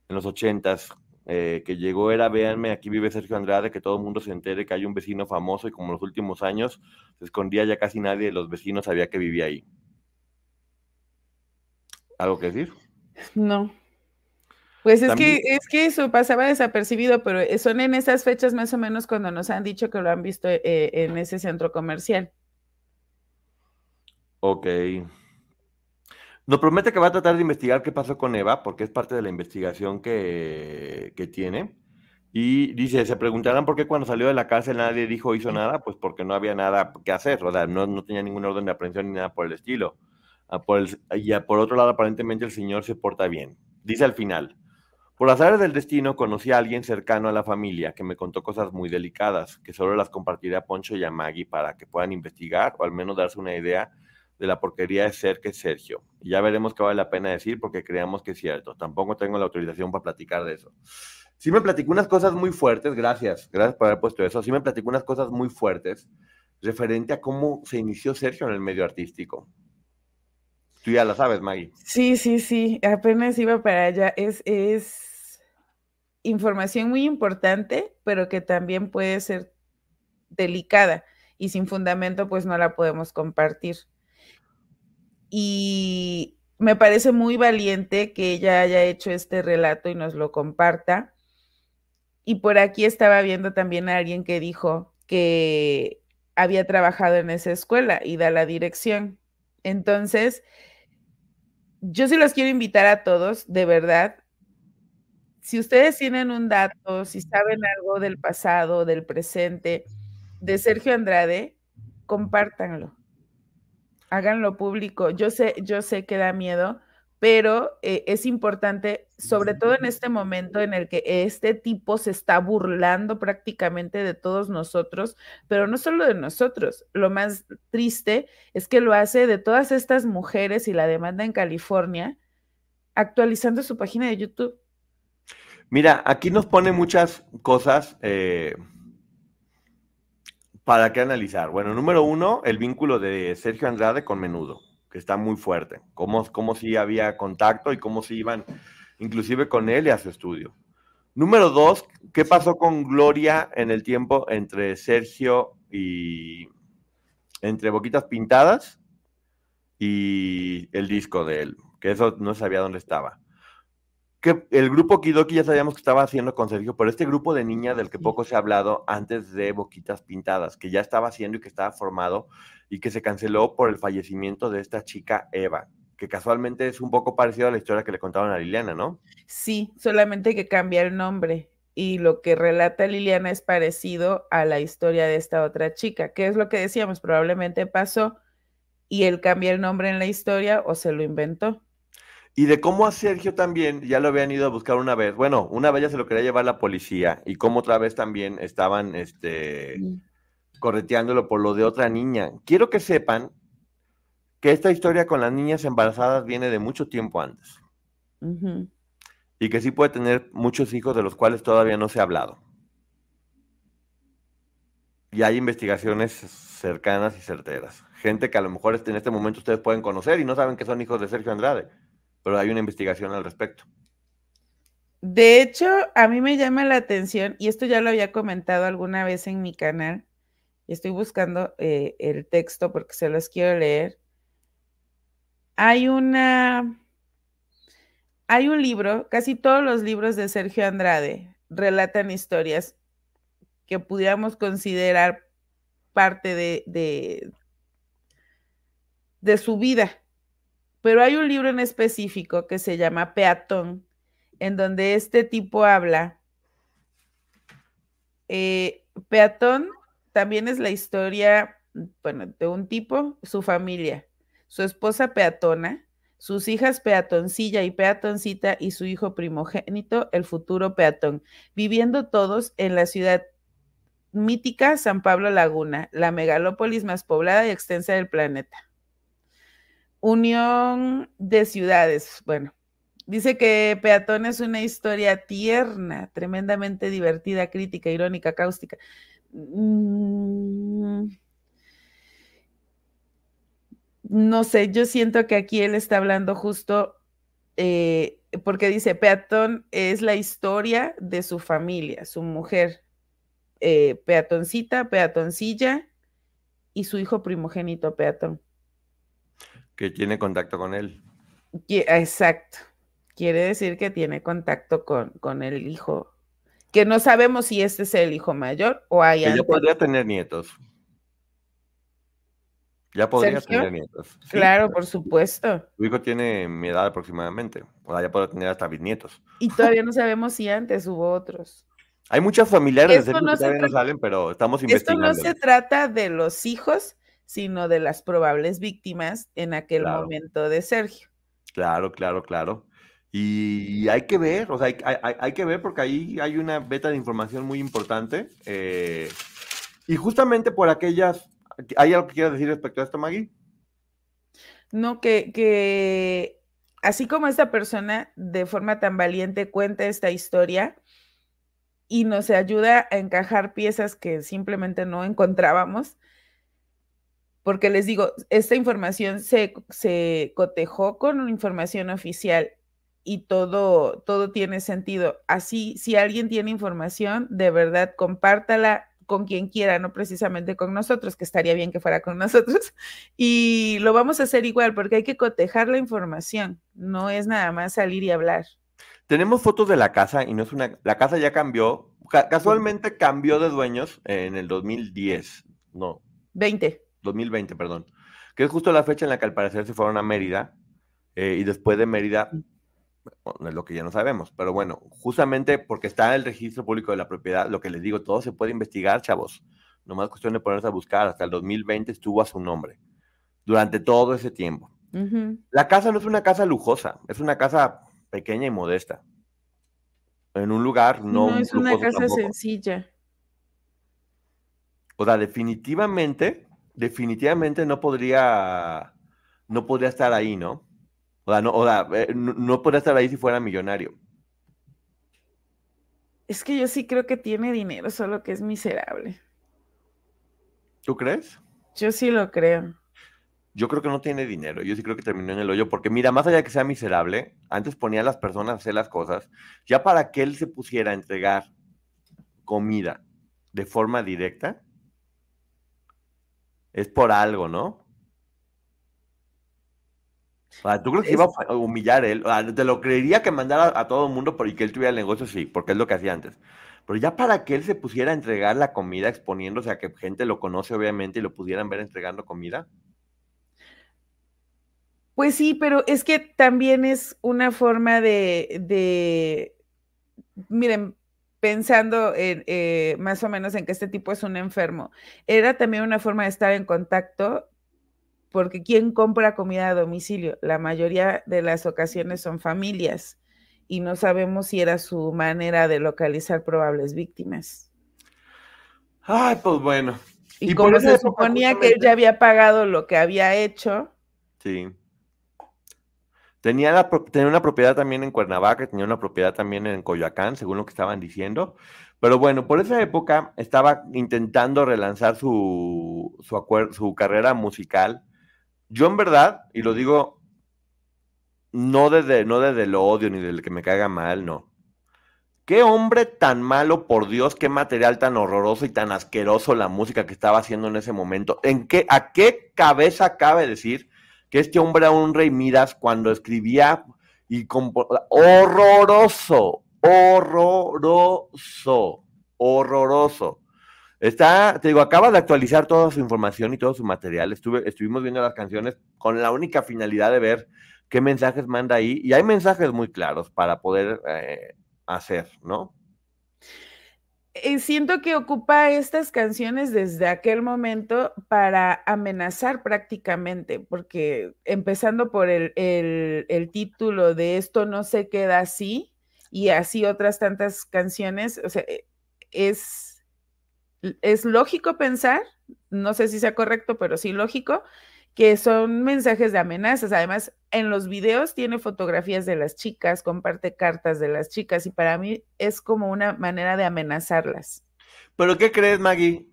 en los ochentas, eh, que llegó era, véanme, aquí vive Sergio Andrade, que todo el mundo se entere que hay un vecino famoso y como en los últimos años se escondía ya casi nadie de los vecinos sabía que vivía ahí. ¿Algo que decir? No. Pues es que, es que eso pasaba desapercibido, pero eh, son en esas fechas más o menos cuando nos han dicho que lo han visto eh, en ese centro comercial. Ok. Nos promete que va a tratar de investigar qué pasó con Eva, porque es parte de la investigación que, que tiene. Y dice, se preguntarán por qué cuando salió de la cárcel nadie dijo hizo nada, pues porque no había nada que hacer, o sea, no, no tenía ningún orden de aprehensión ni nada por el estilo. Ah, por el, y por otro lado, aparentemente el señor se porta bien. Dice al final, por azar del destino conocí a alguien cercano a la familia que me contó cosas muy delicadas, que solo las compartiré a Poncho y a Maggie para que puedan investigar o al menos darse una idea de la porquería de ser que es Sergio. Ya veremos qué vale la pena decir porque creamos que es cierto. Tampoco tengo la autorización para platicar de eso. Sí me platicó unas cosas muy fuertes, gracias, gracias por haber puesto eso. Sí me platicó unas cosas muy fuertes referente a cómo se inició Sergio en el medio artístico. Tú ya la sabes, Maggie. Sí, sí, sí, apenas iba para allá. Es, es información muy importante, pero que también puede ser delicada y sin fundamento pues no la podemos compartir. Y me parece muy valiente que ella haya hecho este relato y nos lo comparta. Y por aquí estaba viendo también a alguien que dijo que había trabajado en esa escuela y da la dirección. Entonces, yo sí los quiero invitar a todos, de verdad, si ustedes tienen un dato, si saben algo del pasado, del presente, de Sergio Andrade, compártanlo. Háganlo público. Yo sé, yo sé que da miedo, pero eh, es importante, sobre todo en este momento en el que este tipo se está burlando prácticamente de todos nosotros, pero no solo de nosotros. Lo más triste es que lo hace de todas estas mujeres y la demanda en California, actualizando su página de YouTube. Mira, aquí nos pone muchas cosas eh, para qué analizar. Bueno, número uno, el vínculo de Sergio Andrade con Menudo, que está muy fuerte. Cómo, cómo sí había contacto y cómo sí iban, inclusive con él y a su estudio. Número dos, ¿qué pasó con Gloria en el tiempo entre Sergio y entre Boquitas Pintadas y el disco de él? Que eso no sabía dónde estaba. Que el grupo Kidoki ya sabíamos que estaba haciendo con Sergio, pero este grupo de niñas del que poco se ha hablado antes de Boquitas Pintadas, que ya estaba haciendo y que estaba formado y que se canceló por el fallecimiento de esta chica Eva, que casualmente es un poco parecido a la historia que le contaban a Liliana, ¿no? Sí, solamente que cambia el nombre y lo que relata Liliana es parecido a la historia de esta otra chica, que es lo que decíamos, probablemente pasó y él cambia el nombre en la historia o se lo inventó. Y de cómo a Sergio también ya lo habían ido a buscar una vez. Bueno, una vez ya se lo quería llevar la policía y cómo otra vez también estaban este, correteándolo por lo de otra niña. Quiero que sepan que esta historia con las niñas embarazadas viene de mucho tiempo antes. Y que sí puede tener muchos hijos de los cuales todavía no se ha hablado. Y hay investigaciones cercanas y certeras. Gente que a lo mejor en este momento ustedes pueden conocer y no saben que son hijos de Sergio Andrade, pero hay una investigación al respecto. De hecho, a mí me llama la atención, y esto ya lo había comentado alguna vez en mi canal, y estoy buscando eh, el texto porque se los quiero leer. Hay una, hay un libro, casi todos los libros de Sergio Andrade relatan historias que pudiéramos considerar parte de, de, de su vida. Pero hay un libro en específico que se llama Peatón, en donde este tipo habla. Eh, Peatón también es la historia, bueno, de un tipo, su familia, su esposa peatona, sus hijas peatoncilla y peatoncita y su hijo primogénito, el futuro peatón, viviendo todos en la ciudad mítica San Pablo Laguna, la megalópolis más poblada y extensa del planeta. Unión de ciudades, bueno, dice que Peatón es una historia tierna, tremendamente divertida, crítica, irónica, cáustica. Mm, no sé, yo siento que aquí él está hablando justo eh, porque dice, Peatón es la historia de su familia, su mujer, eh, peatoncita, peatoncilla y su hijo primogénito, peatón. Que tiene contacto con él. Exacto. Quiere decir que tiene contacto con, con el hijo que no sabemos si este es el hijo mayor o hay que ya podría tener nietos. Ya podría tener nietos. claro, por supuesto. Tu hijo tiene mi edad aproximadamente. O sea, ya puede tener hasta bisnietos. Y todavía no sabemos si antes hubo otros. Hay muchas familiares de no que todavía no salen, pero estamos investigando. Esto no se trata de los hijos, sino de las probables víctimas en aquel momento de Sergio. Claro, claro, claro. Y hay que ver, o sea, hay, que ver porque ahí hay una beta de información muy importante. Eh, y justamente por aquellas, ¿hay algo que quieras decir respecto a esto, Maggie? No, que, que así como esta persona de forma tan valiente cuenta esta historia y nos ayuda a encajar piezas que simplemente no encontrábamos, porque les digo, esta información se, se cotejó con información oficial y todo, todo tiene sentido. Así, si alguien tiene información, de verdad, compártala con quien quiera, no precisamente con nosotros, que estaría bien que fuera con nosotros. Y lo vamos a hacer igual, porque hay que cotejar la información, no es nada más salir y hablar. Tenemos fotos de la casa y no es una, la casa ya cambió, casualmente cambió de dueños en el 2010, no. 20. 2020, perdón, que es justo la fecha en la que al parecer se fueron a Mérida eh, y después de Mérida es lo que ya no sabemos, pero bueno, justamente porque está en el registro público de la propiedad, lo que les digo, todo se puede investigar, chavos. Nomás cuestión de ponerse a buscar. Hasta el 2020 estuvo a su nombre. Durante todo ese tiempo. La casa no es una casa lujosa, es una casa pequeña y modesta. En un lugar no. No es una casa sencilla. O sea, definitivamente, definitivamente no podría, no podría estar ahí, ¿no? O sea, no, o sea, eh, no, podría estar ahí si fuera millonario. Es que yo sí creo que tiene dinero, solo que es miserable. ¿Tú crees? Yo sí lo creo. Yo creo que no tiene dinero. Yo sí creo que terminó en el hoyo. Porque mira, más allá de que sea miserable, antes ponía a las personas a hacer las cosas. Ya para que él se pusiera a entregar comida de forma directa, es por algo, ¿no? ¿Tú crees que iba a humillar él? te lo creería que mandara a todo el mundo por que él tuviera el negocio, sí, porque es lo que hacía antes. Pero ya para que él se pusiera a entregar la comida exponiéndose a que gente lo conoce, obviamente, y lo pudieran ver entregando comida. Pues sí, pero es que también es una forma de, miren, pensando en, eh, más o menos en que este tipo es un enfermo, era también una forma de estar en contacto porque ¿quién compra comida a domicilio? La mayoría de las ocasiones son familias y no sabemos si era su manera de localizar probables víctimas. Ay, pues bueno. Y, como se suponía que él ya había pagado lo que había hecho. Sí. Tenía, tenía una propiedad también en Cuernavaca, tenía una propiedad también en Coyoacán, según lo que estaban diciendo. Pero bueno, por esa época estaba intentando relanzar su, su, su carrera musical yo en verdad, y lo digo no desde, no desde el odio ni del que me caiga mal, no. Qué hombre tan malo, por Dios, qué material tan horroroso y tan asqueroso la música que estaba haciendo en ese momento. ¿En qué, ¿A qué cabeza cabe decir que este hombre era un rey Midas cuando escribía y horroroso, horroroso, horroroso? Está, te digo, acaba de actualizar toda su información y todo su material. Estuve, estuvimos viendo las canciones con la única finalidad de ver qué mensajes manda ahí. Y hay mensajes muy claros para poder eh, hacer, ¿no? Eh, siento que ocupa estas canciones desde aquel momento para amenazar prácticamente, porque empezando por el, el título de Esto no se queda así y así otras tantas canciones, o sea, e, es es lógico pensar, no sé si sea correcto, pero sí lógico, que son mensajes de amenazas. Además, en los videos tiene fotografías de las chicas, comparte cartas de las chicas y para mí es como una manera de amenazarlas. ¿Pero qué crees, Maggie?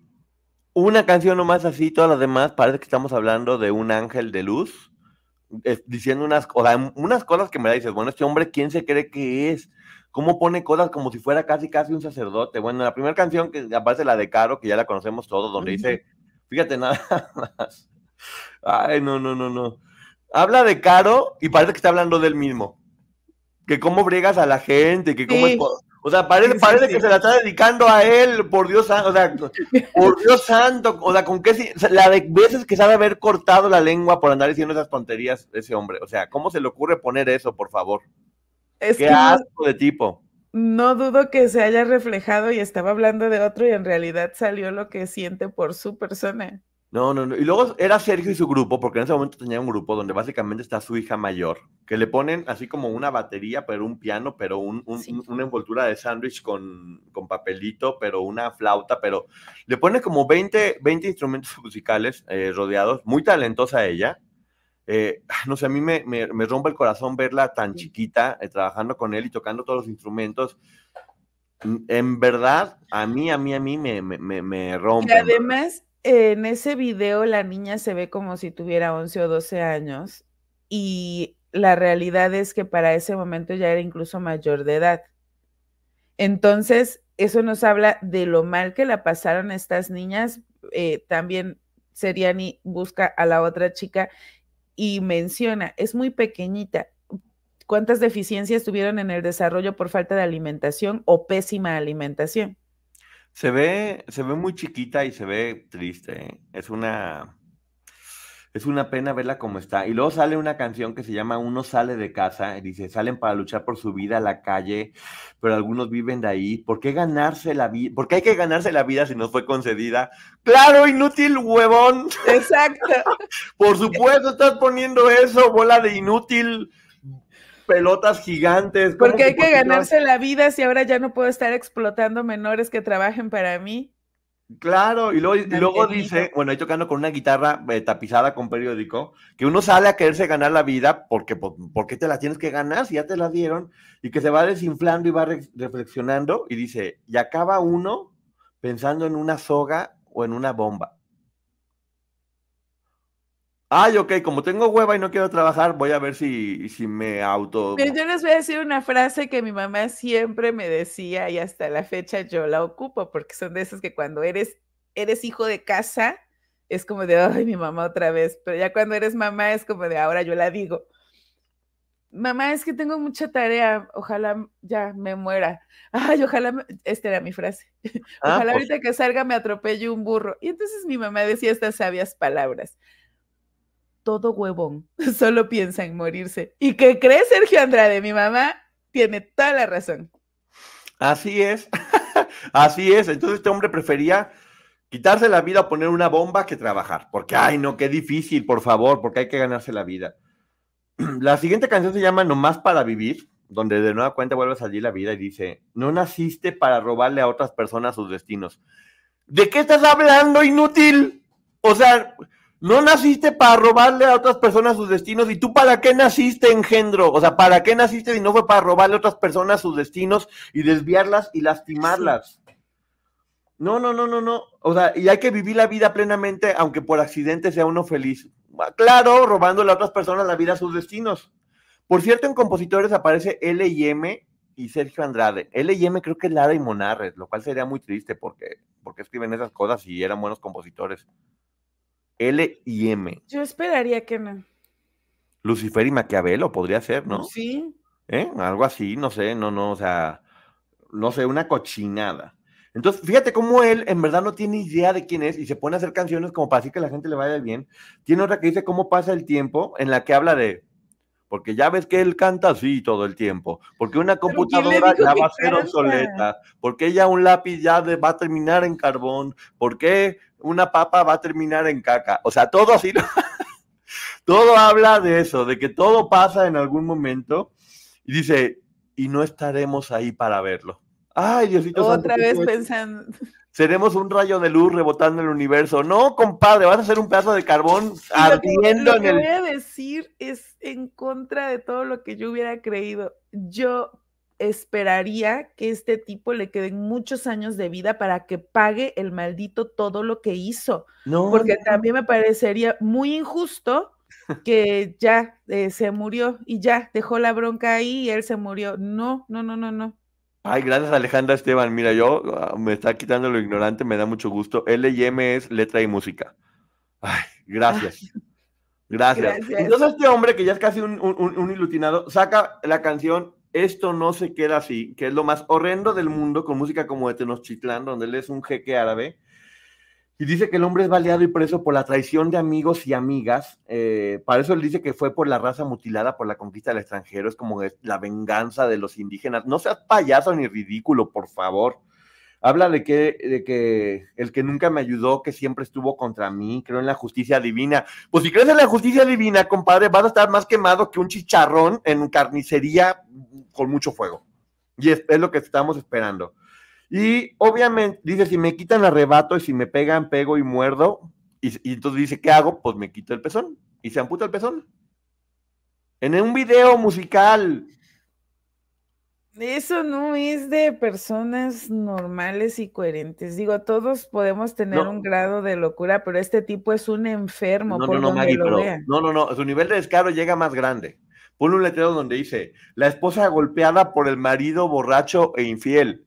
Una canción nomás así, todas las demás, parece que estamos hablando de un ángel de luz, diciendo unas, o unas cosas que me dices, bueno, este hombre, ¿quién se cree que es? cómo pone cosas como si fuera casi casi un sacerdote. Bueno, la primera canción que aparece la de Caro, que ya la conocemos todos, donde dice, fíjate nada más. Ay, no, no, no, no. Habla de Caro y parece que está hablando del mismo. Que cómo briegas a la gente, que cómo O sea, parece, parece que se la está dedicando a él, por Dios santo, o sea, por Dios santo, o sea, con qué, la de veces que sabe haber cortado la lengua por andar diciendo esas tonterías ese hombre, o sea, ¿cómo se le ocurre poner eso, por favor? Es Qué asco de tipo. No dudo que se haya reflejado y estaba hablando de otro y en realidad salió lo que siente por su persona. No, no, no. Y luego era Sergio y su grupo, porque en ese momento tenía un grupo donde básicamente está su hija mayor, que le ponen así como una batería, pero un piano, pero un, una envoltura de sándwich con, con, papelito, pero una flauta, pero le pone como 20, 20 instrumentos musicales eh, rodeados. Muy talentosa ella. Eh, no sé, a mí me, me, rompe el corazón verla tan chiquita, eh, trabajando con él y tocando todos los instrumentos. En verdad, a mí, a mí, a mí me, me, me rompe. Y además, en ese video la niña se ve como si tuviera 11 o 12 años y la realidad es que para ese momento ya era incluso mayor de edad. Entonces, eso nos habla de lo mal que la pasaron estas niñas. Eh, también Seriani busca a la otra chica y menciona, es muy pequeñita. ¿Cuántas deficiencias tuvieron en el desarrollo por falta de alimentación o pésima alimentación? Se ve, se ve muy chiquita y se ve triste. ¿eh? Es una, es una pena verla como está. Y luego sale una canción que se llama Uno sale de casa, y dice, salen para luchar por su vida a la calle, pero algunos viven de ahí. ¿Por qué ganarse la vida? ¿Por qué hay que ganarse la vida si nos fue concedida? Claro, inútil huevón. Exacto. por supuesto estás poniendo eso, bola de inútil pelotas gigantes. Porque hay que ganarse la vida si ahora ya no puedo estar explotando menores que trabajen para mí. Claro, y luego, y luego dice, bueno, ahí tocando con una guitarra eh, tapizada con periódico, que uno sale a quererse ganar la vida porque, ¿por qué te la tienes que ganar si ya te la dieron? Y que se va desinflando y va re- reflexionando y dice, y acaba uno pensando en una soga o en una bomba. Ay, ok, como tengo hueva y no quiero trabajar, voy a ver si, si me auto... Pero yo les voy a decir una frase que mi mamá siempre me decía y hasta la fecha yo la ocupo, porque son de esas que cuando eres, eres hijo de casa, es como de, ay, mi mamá otra vez, pero ya cuando eres mamá es como de, ahora yo la digo. Mamá, es que tengo mucha tarea, ojalá ya me muera. Ay, ojalá, me-". esta era mi frase. Ah, Ojalá pues, ahorita que salga me atropelle un burro. Y entonces mi mamá decía estas sabias palabras. Todo huevón solo piensa en morirse. ¿Y qué cree Sergio Andrade? Mi mamá tiene toda la razón. Así es, así es. Entonces este hombre prefería quitarse la vida o poner una bomba que trabajar. Porque, ay, no, qué difícil, por favor, porque hay que ganarse la vida. La siguiente canción se llama Nomás para vivir, donde de nueva cuenta vuelve a salir la vida y dice, no naciste para robarle a otras personas sus destinos. ¿De qué estás hablando, inútil? O sea, no naciste para robarle a otras personas sus destinos. ¿Y tú para qué naciste, engendro? O sea, ¿para qué naciste si no fue para robarle a otras personas sus destinos y desviarlas y lastimarlas? No, no, no, no, no. O sea, y hay que vivir la vida plenamente, aunque por accidente sea uno feliz. Claro, robándole a otras personas la vida a sus destinos. Por cierto, en compositores aparece L y M y Sergio Andrade. L y M creo que es Lara y Monarres, lo cual sería muy triste porque, porque escriben esas cosas y eran buenos compositores. L y M. Yo esperaría que no. Lucifer y Maquiavelo podría ser, ¿no? Sí. ¿Eh? Algo así, no sé, no, no, o sea, no sé, una cochinada. Entonces, fíjate cómo él en verdad no tiene idea de quién es y se pone a hacer canciones como para así que la gente le vaya bien. Tiene otra que dice cómo pasa el tiempo, en la que habla de, porque ya ves que él canta así todo el tiempo, porque una ¿quién le computadora ya va a ser canta? obsoleta, porque ya un lápiz ya va a terminar en carbón, porque una papa va a terminar en caca. O sea, todo así, todo habla de eso, de que todo pasa en algún momento y dice, y no estaremos ahí para verlo. Ay, Diosito Otra vez pensando. Seremos un rayo de luz rebotando en el universo. No, compadre, vas a ser un pedazo de carbón Y lo que, ardiendo lo en que el. voy a decir es en contra de todo lo que yo hubiera creído. Yo esperaría que este tipo le queden muchos años de vida para que pague el maldito todo lo que hizo, No, porque no, también me parecería muy injusto que ya eh, se murió y ya dejó la bronca ahí y él se murió. No, no, no, no, no. Ay, gracias Alejandra Esteban. Mira, yo ah, me está quitando lo ignorante, me da mucho gusto. L y M es letra y música. Ay, gracias. Gracias. Gracias. Entonces este hombre, que ya es casi un, un, saca la canción Esto no se queda así, que es lo más horrendo del mundo, con música como de Tenochtitlán, donde él es un jeque árabe. Y dice que el hombre es baleado y preso por la traición de amigos y amigas. Eh, para eso él dice que fue por la raza mutilada por la conquista del extranjero. Es como la venganza de los indígenas. No seas payaso ni ridículo, por favor. Habla de que, de que el que nunca me ayudó, que siempre estuvo contra mí, creo en la justicia divina. Pues si crees en la justicia divina, compadre, vas a estar más quemado que un chicharrón en carnicería con mucho fuego. Y es lo que estamos esperando. Y obviamente dice, si me quitan arrebato y si me pegan, pego y muerdo. Y, y entonces dice, ¿qué hago? Pues me quito el pezón. Y se amputa el pezón. En un video musical. Eso no es de personas normales y coherentes. Digo, todos podemos tener No. un grado de locura, pero este tipo es un enfermo No, por no, no, donde Maggie, lo pero vean. no, no, no, su nivel de descaro llega más grande. Pone un letrero donde dice, la esposa golpeada por el marido borracho e infiel.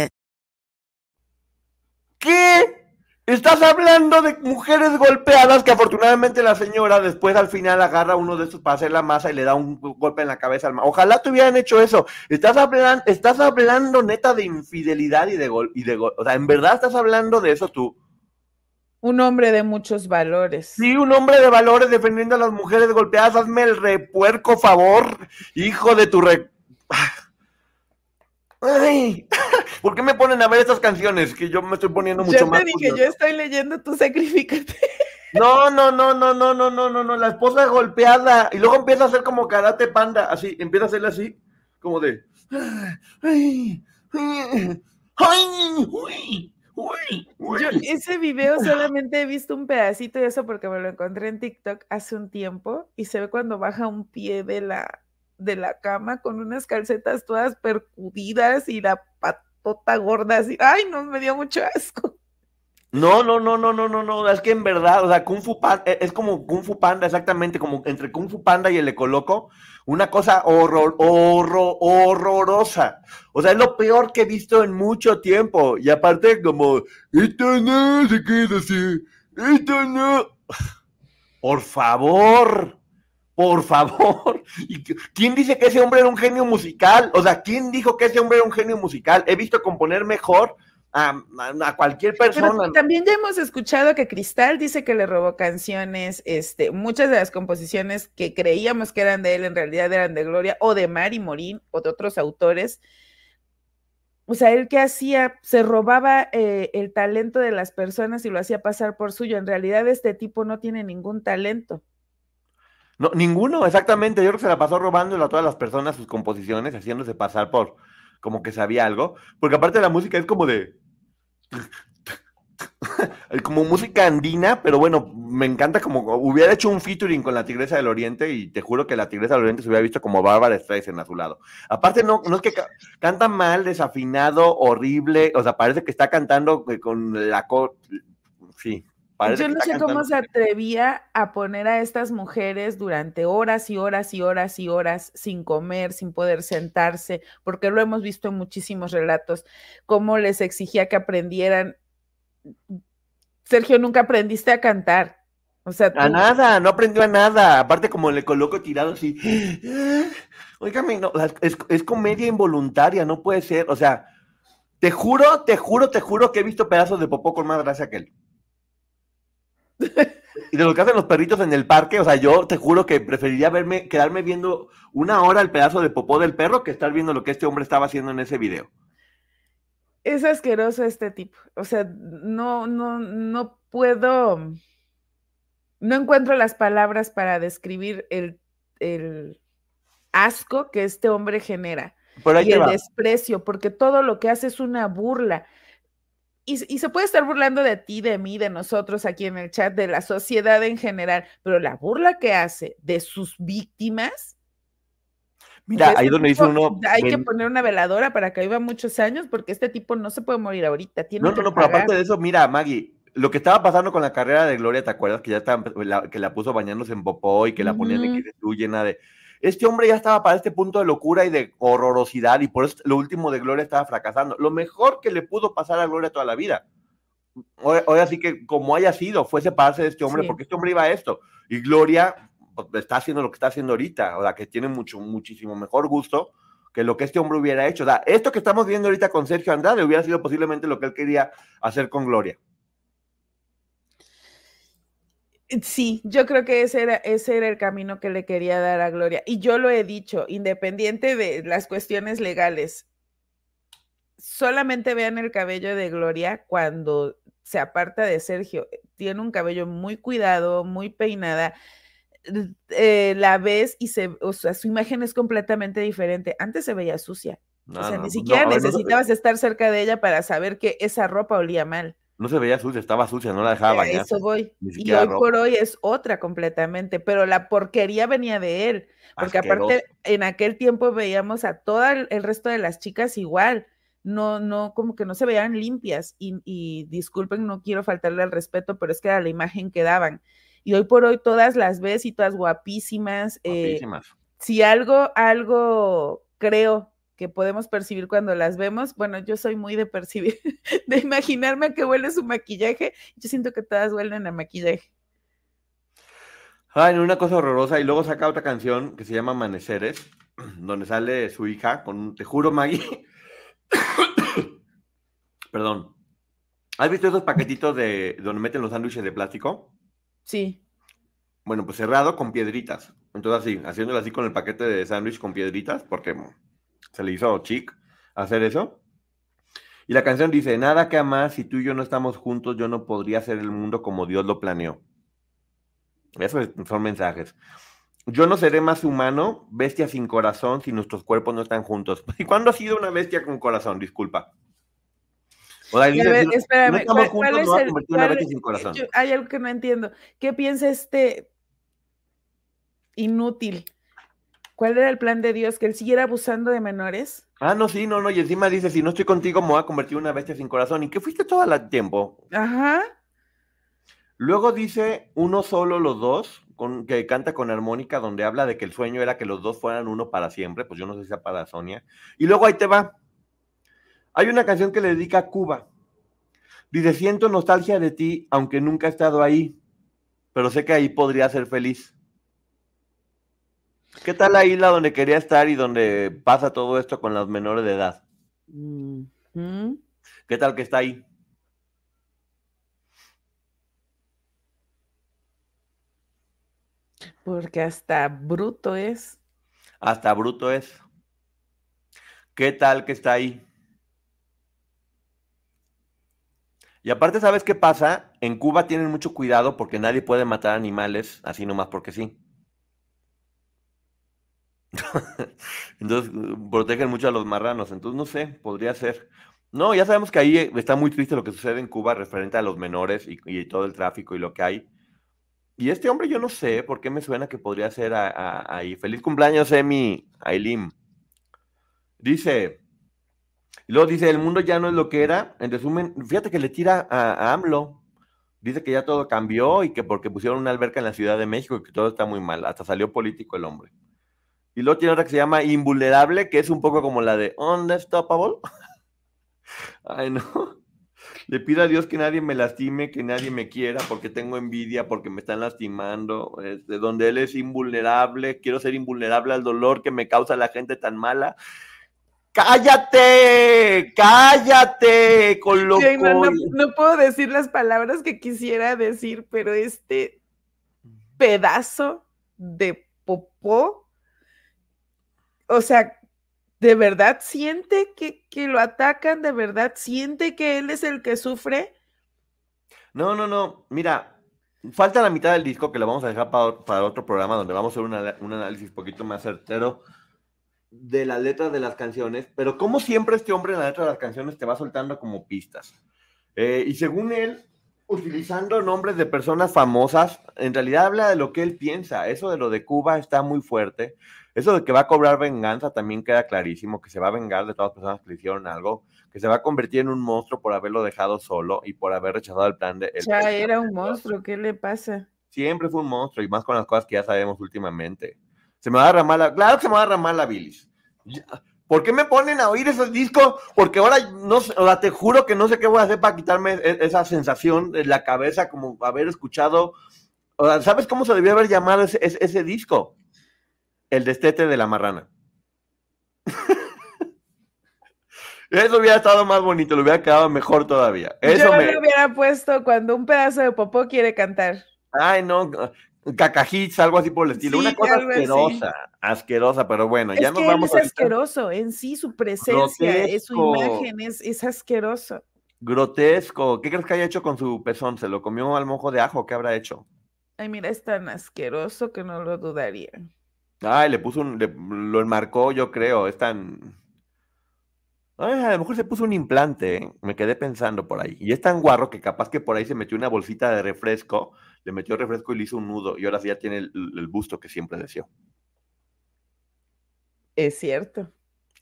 ¿Qué? Estás hablando de mujeres golpeadas que afortunadamente la señora después al final agarra uno de estos para hacer la masa y le da un golpe en la cabeza al Ojalá te hubieran hecho eso. Estás hablando, estás hablando neta de infidelidad y de gol y de gol. O sea, en verdad estás hablando de eso tú. Un hombre de muchos valores. Sí, un hombre de valores defendiendo a las mujeres golpeadas. Hazme el repuerco favor, hijo de tu re... Ay, ¿por qué me ponen a ver estas canciones? Que yo me estoy poniendo mucho más. Yo te dije, yo estoy leyendo tu sacrificate. No, no, no, no, no, no, no, no, no, la esposa golpeada. Y luego empieza a hacer como karate panda, así, empieza a hacerle así, como de. Ay, ay, ay, yo ese video solamente he visto un pedacito de eso porque me lo encontré en TikTok hace un tiempo y se ve cuando baja un pie de la, de la cama con unas calcetas todas percudidas y la patota gorda así. Ay, no, me dio mucho asco. No, no, no, no, no, no, no, es que en verdad, o sea, Kung Fu Panda, e, es como Kung Fu Panda, exactamente, como entre Kung Fu Panda y el Ecoloco, una cosa horror, horror, horrorosa. O sea, es lo peor que he visto en mucho tiempo. Y aparte, como, esto no se queda así, esto no. Por favor, por favor. ¿Quién dice que ese hombre era un genio musical? O sea, ¿quién dijo que ese hombre era un genio musical? He visto componer mejor a, cualquier persona. también ya hemos escuchado que Cristal dice que le robó canciones, este, muchas de las composiciones que creíamos que eran de él en realidad eran de Gloria o de Mari Morín o de otros autores. O sea, él que hacía, se robaba eh, el talento de las personas y lo hacía pasar por suyo. En realidad este tipo no tiene ningún talento. No, ninguno, exactamente. Yo creo que se la pasó robándolo a todas las personas sus composiciones, haciéndose pasar por como que sabía algo. Porque aparte la música es como de, como música andina, pero bueno, me encanta como hubiera hecho un featuring con la Tigresa del Oriente y te juro que la Tigresa del Oriente se hubiera visto como Bárbara Streisand a su lado. Aparte, no, no es que canta mal, desafinado, horrible, o sea, parece que está cantando con la... Sí, yo no sé cómo se atrevía a poner a estas mujeres durante horas y horas y horas y horas sin comer, sin poder sentarse, porque lo hemos visto en muchísimos relatos, cómo les exigía que aprendieran. Sergio, nunca aprendiste a cantar. O sea, A nada, no aprendió a nada. Aparte, como le coloco tirado así. Oígame, no, es, es comedia involuntaria, no puede ser. O sea, te juro, te juro, te juro que he visto pedazos de popó con más gracia que él. Y de lo que hacen los perritos en el parque, o sea, yo te juro que preferiría verme, quedarme viendo una hora el pedazo de popó del perro que estar viendo lo que este hombre estaba haciendo en ese video. Es asqueroso este tipo. O sea, no, no, no puedo. No encuentro las palabras para describir el, el asco que este hombre genera. y el desprecio, porque todo lo que hace es una burla y, se puede estar burlando de ti, de mí, de nosotros aquí en el chat, de la sociedad en general, pero la burla que hace de sus víctimas. Mira, ahí donde dice uno. Hay que poner una veladora para que viva muchos años, porque este tipo no se puede morir ahorita. Tiene no, no, no, pero aparte de eso, mira, Maggie, lo que estaba pasando con la carrera de Gloria, ¿te acuerdas? Que ya estaba, que la puso bañándose en popó y que la ponían en que llena de este hombre ya estaba para este punto de locura y de horrorosidad y por eso lo último de Gloria estaba fracasando. Lo mejor que le pudo pasar a Gloria toda la vida. Hoy, así que como haya sido, fue separarse de este hombre porque este hombre iba a esto. Y Gloria pues, está haciendo lo que está haciendo ahorita, o sea, que tiene mucho, muchísimo mejor gusto que lo que este hombre hubiera hecho. O sea, esto que estamos viendo ahorita con Sergio Andrade hubiera sido posiblemente lo que él quería hacer con Gloria. Sí, yo creo que ese era, ese era el camino que le quería dar a Gloria. Y yo lo he dicho, independiente de las cuestiones legales, solamente vean el cabello de Gloria cuando se aparta de Sergio. Tiene un cabello muy cuidado, muy peinada. Eh, la ves y se, o sea, su imagen es completamente diferente. Antes se veía sucia. o sea, ni siquiera necesitabas estar cerca de ella para saber que esa ropa olía mal no se veía sucia, estaba sucia, no la dejaba bañar. Eso voy. Y hoy por hoy es otra completamente, pero la porquería venía de él, porque aparte en aquel tiempo veíamos a todo el resto de las chicas igual, no, no, como que no se veían limpias y, disculpen, no quiero faltarle al respeto, pero es que era la imagen que daban. Y hoy por hoy todas las ves y todas guapísimas. Eh, guapísimas. si algo, algo creo que podemos percibir cuando las vemos. Bueno, yo soy muy de percibir, de imaginarme a qué huele su maquillaje. Yo siento que todas huelen a maquillaje. Ay, una cosa horrorosa. Y luego saca otra canción que se llama Amaneceres, donde sale su hija con, te juro, Maggie. Perdón. ¿Has visto esos paquetitos de donde meten los sándwiches de plástico? Sí. Bueno, pues cerrado con piedritas. Entonces así, haciéndolo así con el paquete de sándwich con piedritas, porque se le hizo chic hacer eso. Y la canción dice, nada que más, si tú y yo no estamos juntos, yo no podría hacer el mundo como Dios lo planeó. Esos son mensajes. Yo no seré más humano, bestia sin corazón, si nuestros cuerpos no están juntos. ¿Y cuándo ha sido una bestia con corazón? Disculpa. O sea, ver, espérame, ¿cuál, juntos, es el, cuál, sin corazón. Yo, hay algo que no entiendo. ¿Qué piensa este inútil? ¿Cuál era el plan de Dios? ¿Que él siguiera abusando de menores? Ah, no, sí, no, no. Y encima dice, si no estoy contigo, me voy a convertir en una bestia sin corazón. ¿Y qué fuiste todo el tiempo? Ajá. Luego dice uno solo los dos, con, que canta con armónica, donde habla de que el sueño era que los dos fueran uno para siempre, pues yo no sé si sea para Sonia. Y luego ahí te va. Hay una canción que le dedica a Cuba. Dice, siento nostalgia de ti, aunque nunca he estado ahí, pero sé que ahí podría ser feliz. ¿Qué tal la isla donde quería estar y donde pasa todo esto con los menores de edad? ¿Qué tal que está ahí? Porque hasta bruto es. Hasta bruto es. ¿Qué tal que está ahí? Y aparte, ¿sabes qué pasa? En Cuba tienen mucho cuidado porque nadie puede matar animales así nomás porque sí. Entonces, protegen mucho a los marranos. Entonces, no sé, podría ser. No, ya sabemos que ahí está muy triste lo que sucede en Cuba referente a los menores y, todo el tráfico y lo que hay. Y este hombre yo no sé por qué me suena que podría ser ahí. Feliz cumpleaños, Emi Aileen. Dice, luego dice, el mundo ya no es lo que era. En resumen, fíjate que le tira a, AMLO. Dice que ya todo cambió y que porque pusieron una alberca en la Ciudad de México y que todo está muy mal. Hasta salió político el hombre. Y luego tiene otra que se llama Invulnerable, que es un poco como la de Unstoppable. Ay, no. Le pido a Dios que nadie me lastime, que nadie me quiera, porque tengo envidia, porque me están lastimando. de este, donde Él es invulnerable, quiero ser invulnerable al dolor que me causa la gente tan mala. ¡Cállate! ¡Cállate! Con lo no, puedo decir las palabras que quisiera decir, pero este pedazo de popó, o sea, ¿De verdad siente que, lo atacan? ¿De verdad siente que él es el que sufre? No, no, no. Mira, falta la mitad del disco que lo vamos a dejar para, otro programa donde vamos a hacer un análisis poquito más certero de las letras de las canciones. Pero como siempre este hombre en la letra de las canciones te va soltando como pistas. Eh, y según él, utilizando nombres de personas famosas, en realidad habla de lo que él piensa. Eso de lo de Cuba está muy fuerte. Eso de que va a cobrar venganza también queda clarísimo, que se va a vengar de todas las personas que le hicieron algo, que se va a convertir en un monstruo por haberlo dejado solo y por haber rechazado el plan de... ya era un monstruo, ¿qué le pasa? Siempre fue un monstruo y más con las cosas que ya sabemos últimamente. Se me va a derramar la... Claro que se me va a derramar la bilis. ¿Por qué me ponen a oír esos discos? Porque ahora no o sea, te juro que no sé qué voy a hacer para quitarme e, esa sensación de la cabeza como haber escuchado. O sea, ¿Sabes cómo se debió haber llamado ese, ese disco? El destete de la marrana. Eso hubiera estado más bonito, lo hubiera quedado mejor todavía. Eso Yo me... lo hubiera puesto cuando un pedazo de popó quiere cantar. Ay, no, cacajits, algo así por el estilo. Una cosa asquerosa, asquerosa, pero bueno, ya nos vamos es asqueroso, en sí su presencia, es, su imagen es, es asqueroso. Grotesco. ¿Qué crees que haya hecho con su pezón? ¿Se lo comió al mojo de ajo? ¿Qué habrá hecho? Ay, mira, es tan asqueroso que no lo dudaría. Ay, le puso un, lo enmarcó, yo creo, es tan... Ay, a lo mejor se puso un implante, ¿eh? me quedé pensando por ahí. Y es tan guarro que capaz que por ahí se metió una bolsita de refresco, le metió refresco y le hizo un nudo, y ahora sí ya tiene el, busto que siempre deseó. Es cierto.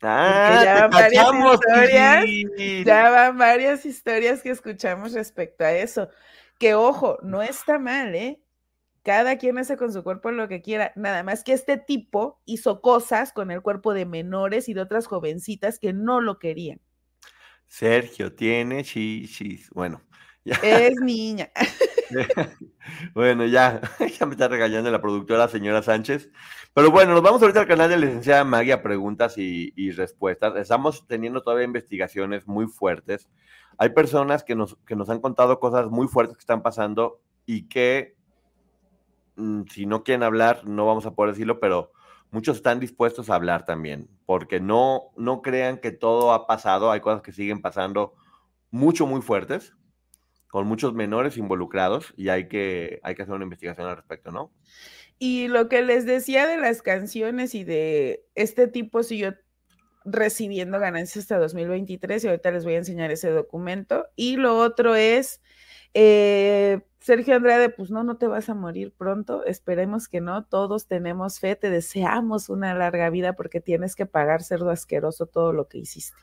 Ah, ya van varias historias, ya van varias historias que escuchamos respecto a eso. Que ojo, no está mal, ¿eh? Cada quien hace con su cuerpo lo que quiera, nada más que este tipo hizo cosas con el cuerpo de menores y de otras jovencitas que no lo querían. Sergio tiene chichis. Bueno, ya. Es niña. bueno, ya, ya me está regañando la productora señora Sánchez. Pero bueno, nos vamos ahorita al canal de la licenciada Maggie a preguntas y, y respuestas. Estamos teniendo todavía investigaciones muy fuertes. Hay personas que nos, que nos han contado cosas muy fuertes que están pasando y que si no quieren hablar, no vamos a poder decirlo, pero muchos están dispuestos a hablar también, porque no, no crean que todo ha pasado, hay cosas que siguen pasando mucho, muy fuertes, con muchos menores involucrados y hay que, hay que hacer una investigación al respecto, ¿no? Y lo que les decía de las canciones y de este tipo, si yo recibiendo ganancias hasta 2023 y ahorita les voy a enseñar ese documento. Y lo otro es, eh, Sergio Andrade, pues no, no te vas a morir pronto, esperemos que no, todos tenemos fe, te deseamos una larga vida porque tienes que pagar cerdo asqueroso todo lo que hiciste.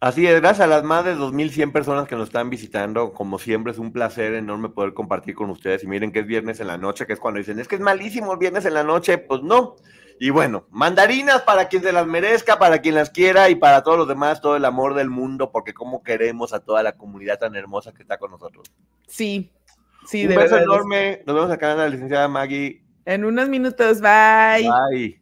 Así es, gracias a las más de 2.100 personas que nos están visitando, como siempre es un placer enorme poder compartir con ustedes y miren que es viernes en la noche, que es cuando dicen, es que es malísimo el viernes en la noche, pues no. Y bueno, mandarinas para quien se las merezca, para quien las quiera y para todos los demás, todo el amor del mundo, porque como queremos a toda la comunidad tan hermosa que está con nosotros. Sí, sí, un de beso verdad. enorme, nos vemos acá en la licenciada Maggie. En unos minutos, bye. Bye.